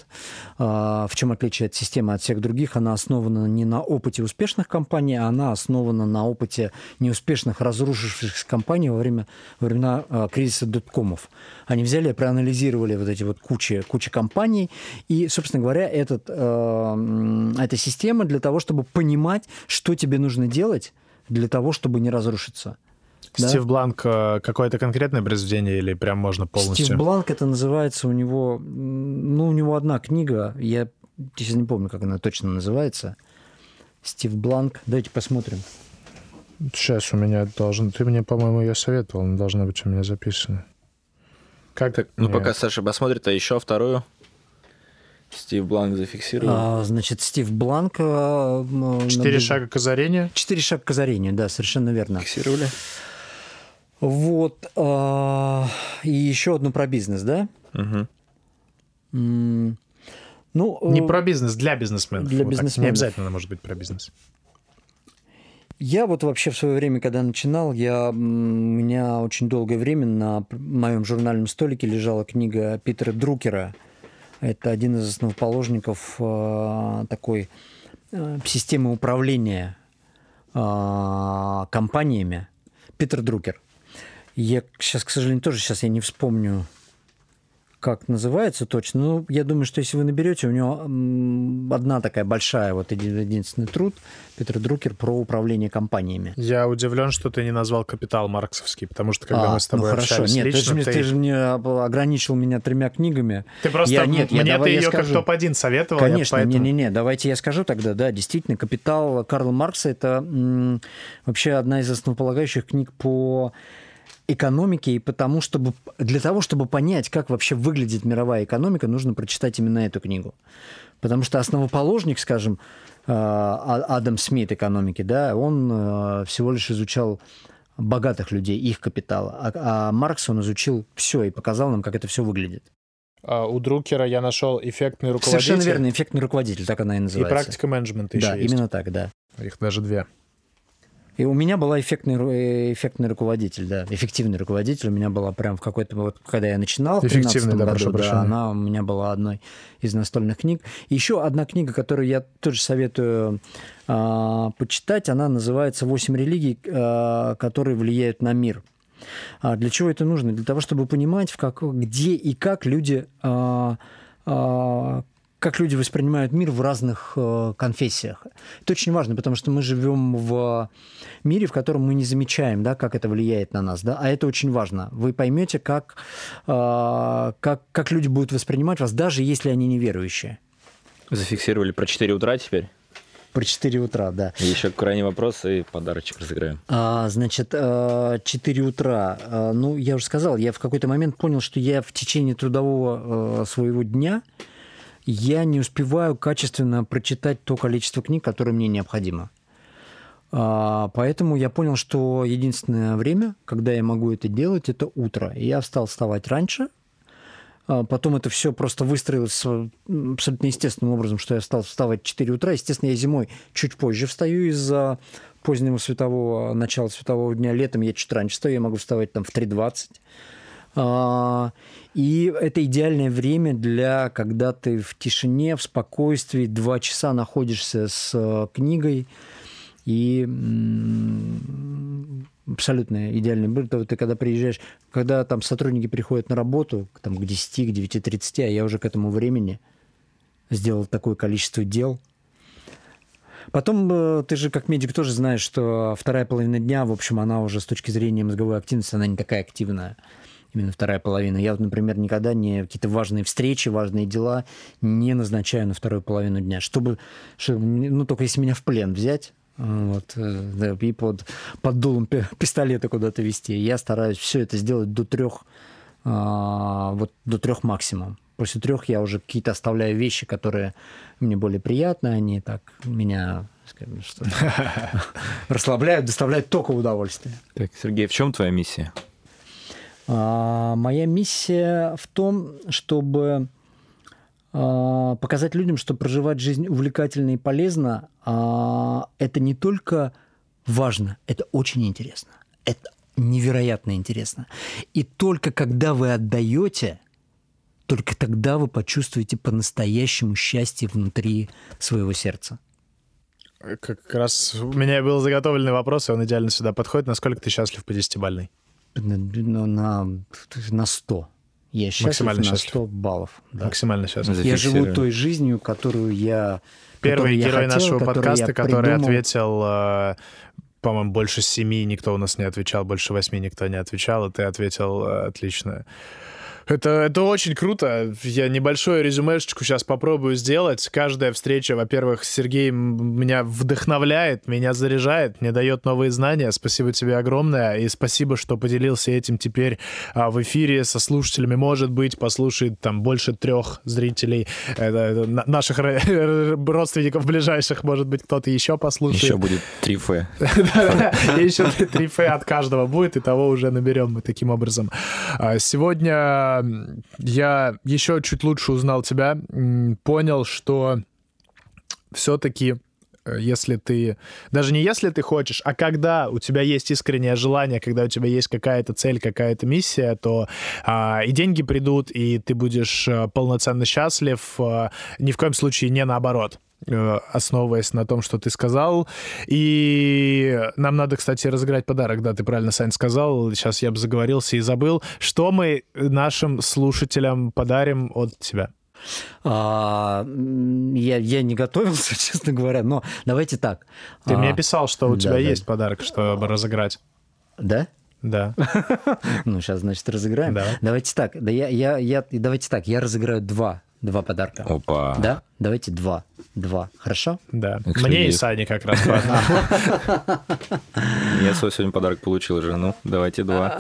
А, в чем отличие от системы от всех других? Она основана не на опыте успешных компаний, а она основана на опыте неуспешных, разрушившихся компаний во время во времена а, кризиса доткомов. Они взяли и проанализировали вот эти вот кучи, кучи компаний, и, собственно говоря, этот, эта система для того, чтобы понимать, что тебе нужно делать для того, чтобы не разрушиться. Стив да? Бланк э, какое-то конкретное произведение или прям можно полностью? Стив Бланк это называется у него, ну у него одна книга, я сейчас не помню, как она точно называется. Стив Бланк, давайте посмотрим. Сейчас у меня должен, ты мне, по-моему, ее советовал, она должна быть у меня записана. Как так? Ну, Нет. пока Саша посмотрит, а еще вторую. Стив Бланк зафиксировал. А, значит, Стив Бланк... Э, Четыре шага к озарению? Четыре шага к озарению, да, совершенно верно. Фиксировали. Вот. А, и еще одну про бизнес, да? Угу. ну, не э, про бизнес, для бизнесменов. Для вот бизнесменов. не обязательно может быть про бизнес. Я вот вообще в свое время, когда начинал, я, у меня очень долгое время на моем журнальном столике лежала книга Питера Друкера. Это один из основоположников э, такой э, системы управления э, компаниями. Питер Друкер. Я сейчас, к сожалению, тоже сейчас я не вспомню как называется точно. Ну, я думаю, что если вы наберете, у него одна такая большая, вот единственный труд Петр Друкер про управление компаниями. Я удивлен, что ты не назвал «Капитал» марксовский, потому что когда а, мы с тобой ну, хорошо. Нет, лично, ты, же, ты... ты же мне ограничил меня тремя книгами. Ты просто я, нет, мне я, ты ее скажу. как топ-1 советовал. Конечно, поэтому... не-не-не, давайте я скажу тогда, да, действительно, «Капитал» Карла Маркса — это м- вообще одна из основополагающих книг по экономики, и потому, чтобы, для того, чтобы понять, как вообще выглядит мировая экономика, нужно прочитать именно эту книгу. Потому что основоположник, скажем, э, а, Адам Смит экономики, да, он э, всего лишь изучал богатых людей, их капитал. А, а Маркс он изучил все и показал нам, как это все выглядит. А у Друкера я нашел эффектный руководитель. Совершенно верно, эффектный руководитель, так она и называется. И практика менеджмента еще да, есть. именно так, да. Их даже две. И у меня была эффектный, эффектный руководитель, да, эффективный руководитель. У меня была прям в какой-то, вот когда я начинал в 2013 да, году, да, она у меня была одной из настольных книг. И еще одна книга, которую я тоже советую э, почитать, она называется «Восемь религий, э, которые влияют на мир». А для чего это нужно? Для того, чтобы понимать, в как, где и как люди э, как люди воспринимают мир в разных э, конфессиях. Это очень важно, потому что мы живем в мире, в котором мы не замечаем, да, как это влияет на нас, да, а это очень важно. Вы поймете, как, э, как, как люди будут воспринимать вас, даже если они неверующие. Зафиксировали про 4 утра теперь? Про 4 утра, да. Еще крайний вопрос и подарочек разыграем. А, значит, 4 э, утра. Ну, я уже сказал, я в какой-то момент понял, что я в течение трудового своего дня я не успеваю качественно прочитать то количество книг, которое мне необходимо. А, поэтому я понял, что единственное время, когда я могу это делать, это утро. И я стал вставать раньше, а потом это все просто выстроилось абсолютно естественным образом, что я стал вставать в 4 утра. Естественно, я зимой чуть позже встаю из-за позднего светового, начала светового дня. Летом я чуть раньше встаю, я могу вставать там в 3.20. А, и это идеальное время для, когда ты в тишине, в спокойствии, два часа находишься с э, книгой, и абсолютно идеальный был. Ты когда приезжаешь, когда там сотрудники приходят на работу там, к 10, к 9.30, а я уже к этому времени сделал такое количество дел. Потом э, ты же как медик тоже знаешь, что вторая половина дня, в общем, она уже с точки зрения мозговой активности, она не такая активная именно вторая половина. Я вот, например, никогда не какие-то важные встречи, важные дела не назначаю на вторую половину дня, чтобы, чтобы ну, только если меня в плен взять, вот, э, да, и под, под дулом пистолета куда-то вести. Я стараюсь все это сделать до трех, а, вот до трех максимум. После трех я уже какие-то оставляю вещи, которые мне более приятны, они так меня скажем, что расслабляют, доставляют только удовольствие. Так, Сергей, в чем твоя миссия? А, моя миссия в том, чтобы а, показать людям, что проживать жизнь увлекательно и полезно, а, это не только важно, это очень интересно. Это невероятно интересно. И только когда вы отдаете, только тогда вы почувствуете по-настоящему счастье внутри своего сердца. Как раз у меня был заготовленный вопрос, и он идеально сюда подходит. Насколько ты счастлив по десятибальной? На, на, на 100. Я счастлив Максимально на 100 счастлив. баллов. Да. Максимально счастлив. Я живу той жизнью, которую я... Первый герой хотел, нашего подкаста, который ответил э, по-моему, больше семи никто у нас не отвечал, больше восьми никто не отвечал, и ты ответил э, отлично. Это, это очень круто. Я небольшое резюмешечку сейчас попробую сделать. Каждая встреча, во-первых, Сергей меня вдохновляет, меня заряжает, мне дает новые знания. Спасибо тебе огромное. И спасибо, что поделился этим теперь а, в эфире со слушателями. Может быть, послушает там больше трех зрителей это, это, наших родственников ближайших. Может быть, кто-то еще послушает. Еще будет 3 Ф. Еще 3 Ф от каждого будет, и того уже наберем мы таким образом. А, сегодня я еще чуть лучше узнал тебя, понял, что все-таки э, если ты, даже не если ты хочешь, а когда у тебя есть искреннее желание, когда у тебя есть какая-то цель, какая-то миссия, то а, и деньги придут, и ты будешь а, полноценно счастлив, а, ни в коем случае не наоборот. Э, основываясь на том, что ты сказал. И нам надо, кстати, разыграть подарок. Да, ты правильно, Сань, сказал. Сейчас я бы заговорился и забыл. Что мы нашим слушателям подарим от тебя? А, я, я не готовился, честно говоря, но давайте так. Ты а, мне писал, что у да, тебя да. есть подарок, чтобы разыграть. Да? Да. Ну, сейчас, значит, разыграем. Да. Давайте так. Да я, я, я, давайте так. Я разыграю два Два подарка. Опа. Да? Давайте два. Два. Хорошо? Да. Эксклюзив. Мне и Сане как раз Я свой сегодня подарок получил уже. Ну, давайте два.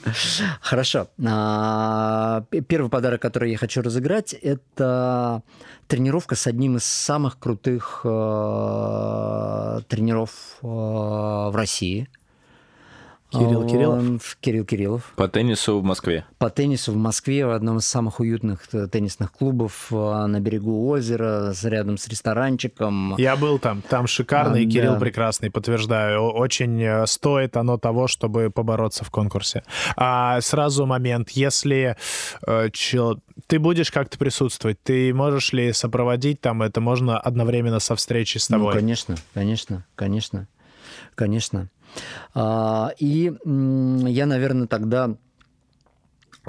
Хорошо. А, первый подарок, который я хочу разыграть, это тренировка с одним из самых крутых э, тренеров э, в России – Кирилл Кириллов? Кирилл Кириллов. По теннису в Москве? По теннису в Москве, в одном из самых уютных э, теннисных клубов э, на берегу озера, рядом с ресторанчиком. Я был там, там шикарный, а, Кирилл да. прекрасный, подтверждаю. Очень э, стоит оно того, чтобы побороться в конкурсе. А сразу момент, если чел... ты будешь как-то присутствовать, ты можешь ли сопроводить там, это можно одновременно со встречей с ну, тобой? Ну, конечно, конечно, конечно, конечно. А, и я, наверное, тогда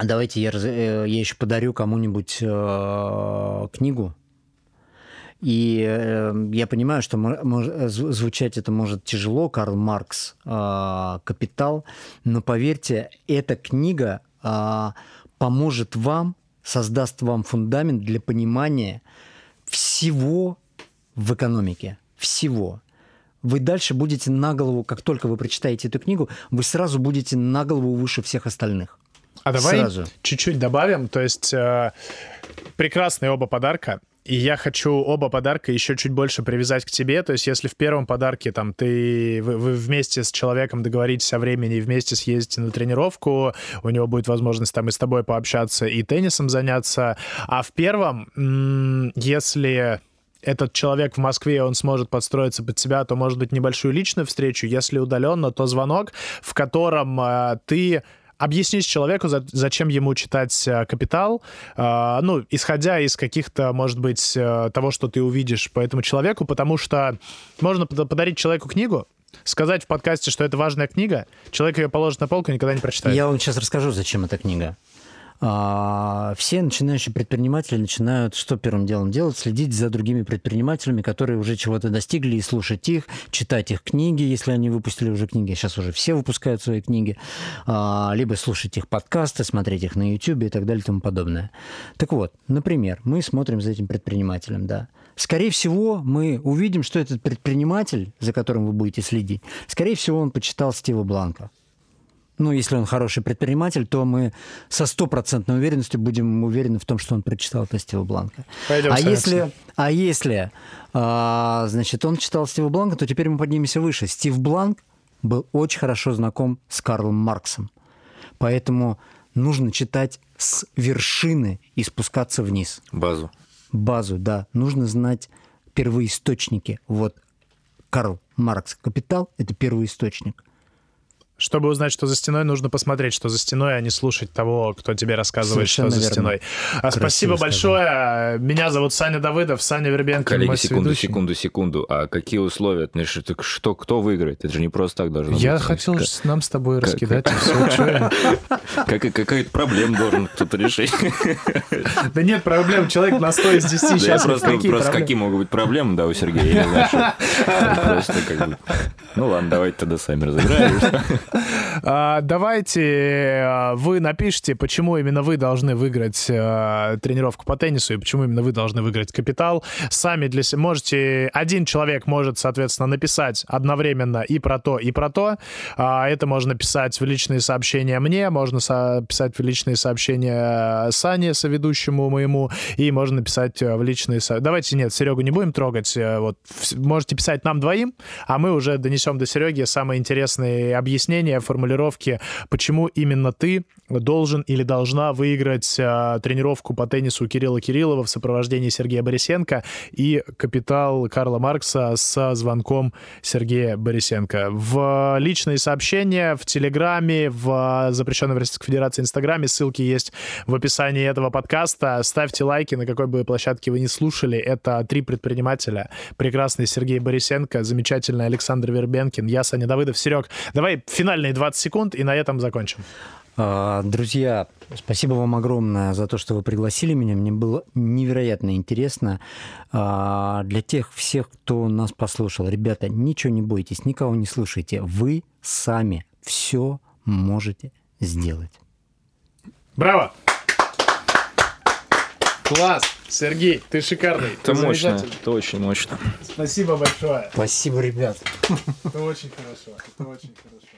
давайте я, э, я еще подарю кому-нибудь э, книгу. И э, я понимаю, что звучать это может тяжело, Карл Маркс «Капитал», но поверьте, эта книга поможет вам, создаст вам фундамент для понимания всего в экономике. Всего вы дальше будете на голову, как только вы прочитаете эту книгу, вы сразу будете на голову выше всех остальных. А давай Сразу. чуть-чуть добавим. То есть э, прекрасные оба подарка. И я хочу оба подарка еще чуть больше привязать к тебе. То есть, если в первом подарке там ты вы, вы вместе с человеком договоритесь о времени и вместе съездите на тренировку, у него будет возможность там и с тобой пообщаться, и теннисом заняться. А в первом, м, если этот человек в Москве, он сможет подстроиться под себя, то, может быть, небольшую личную встречу. Если удаленно, то звонок, в котором э, ты объяснишь человеку, за- зачем ему читать э, «Капитал», э, ну, исходя из каких-то, может быть, э, того, что ты увидишь по этому человеку, потому что можно под- подарить человеку книгу, сказать в подкасте, что это важная книга, человек ее положит на полку и никогда не прочитает. Я вам сейчас расскажу, зачем эта книга. А, Все начинающие предприниматели начинают что первым делом делать? Следить за другими предпринимателями, которые уже чего-то достигли, и слушать их, читать их книги, если они выпустили уже книги. Сейчас уже все выпускают свои книги. А, Либо слушать их подкасты, смотреть их на YouTube и так далее и тому подобное. Так вот, например, мы смотрим за этим предпринимателем, да. Скорее всего, мы увидим, что этот предприниматель, за которым вы будете следить, скорее всего, он почитал Стива Бланка ну, если он хороший предприниматель, то мы со стопроцентной уверенностью будем уверены в том, что он прочитал это Стива Бланка. Пойдем а если, а если, а, значит, он читал Стива Бланка, то теперь мы поднимемся выше. Стив Бланк был очень хорошо знаком с Карлом Марксом, поэтому нужно читать с вершины и спускаться вниз. Базу. Базу, да, нужно знать первоисточники. Вот Карл Маркс «Капитал» — это первоисточник. Чтобы узнать, что за стеной, нужно посмотреть, что за стеной, а не слушать того, кто тебе рассказывает, Совершенно что за верно. стеной. А спасибо сказано. большое. Меня зовут Саня Давыдов, Саня Вербенко. Коллеги, секунду, соведущий. секунду, секунду. А какие условия? Ну, что, так что, кто выиграет? Это же не просто так должно Я быть. хотел Как- нам с тобой раскидать, все. я? как- Какая-то проблема должен кто-то решить. Да нет проблем, человек на 100 из 10 Да я сейчас. просто, какие могут быть проблемы, да, у Сергея, я. Просто как бы... Ну ладно, давайте тогда сами разыграем. А, Давайте а, вы напишите, почему именно вы должны выиграть а, тренировку по теннису и почему именно вы должны выиграть капитал. Сами для себя можете... Один человек может, соответственно, написать одновременно и про то, и про то. А, Это можно писать в личные сообщения мне, можно писать в личные сообщения Сане, соведущему моему, и можно писать э, в личные... Давайте, нет, Серегу не будем трогать. э, Вот, можете писать нам двоим, а мы уже донесем до Сереги самые интересные объяснения, формулировки, почему именно ты должен или должна выиграть э, тренировку по теннису Кирилла Кириллова в сопровождении Сергея Борисенко и капитал Карла Маркса со звонком Сергея Борисенко. В личные сообщения, в Телеграме, в запрещенной в Российской Федерации Инстаграме, ссылки есть в описании этого подкаста. Ставьте лайки, на какой бы площадке вы не слушали. Это три предпринимателя. Прекрасный Сергей Борисенко, замечательный Александр Вербенкин, я, Саня Давыдов. Серег, давай финальные 20 секунд и на этом закончим. А, Друзья, спасибо вам огромное за то, что вы пригласили меня. Мне было невероятно интересно. А, Для тех всех, кто нас послушал, ребята, ничего не бойтесь, никого не слушайте. Вы сами все можете сделать. Браво! Класс! Сергей, ты шикарный. Это ты мощно, это очень мощно. Спасибо большое. Спасибо, ребят. Это очень хорошо. Это очень хорошо.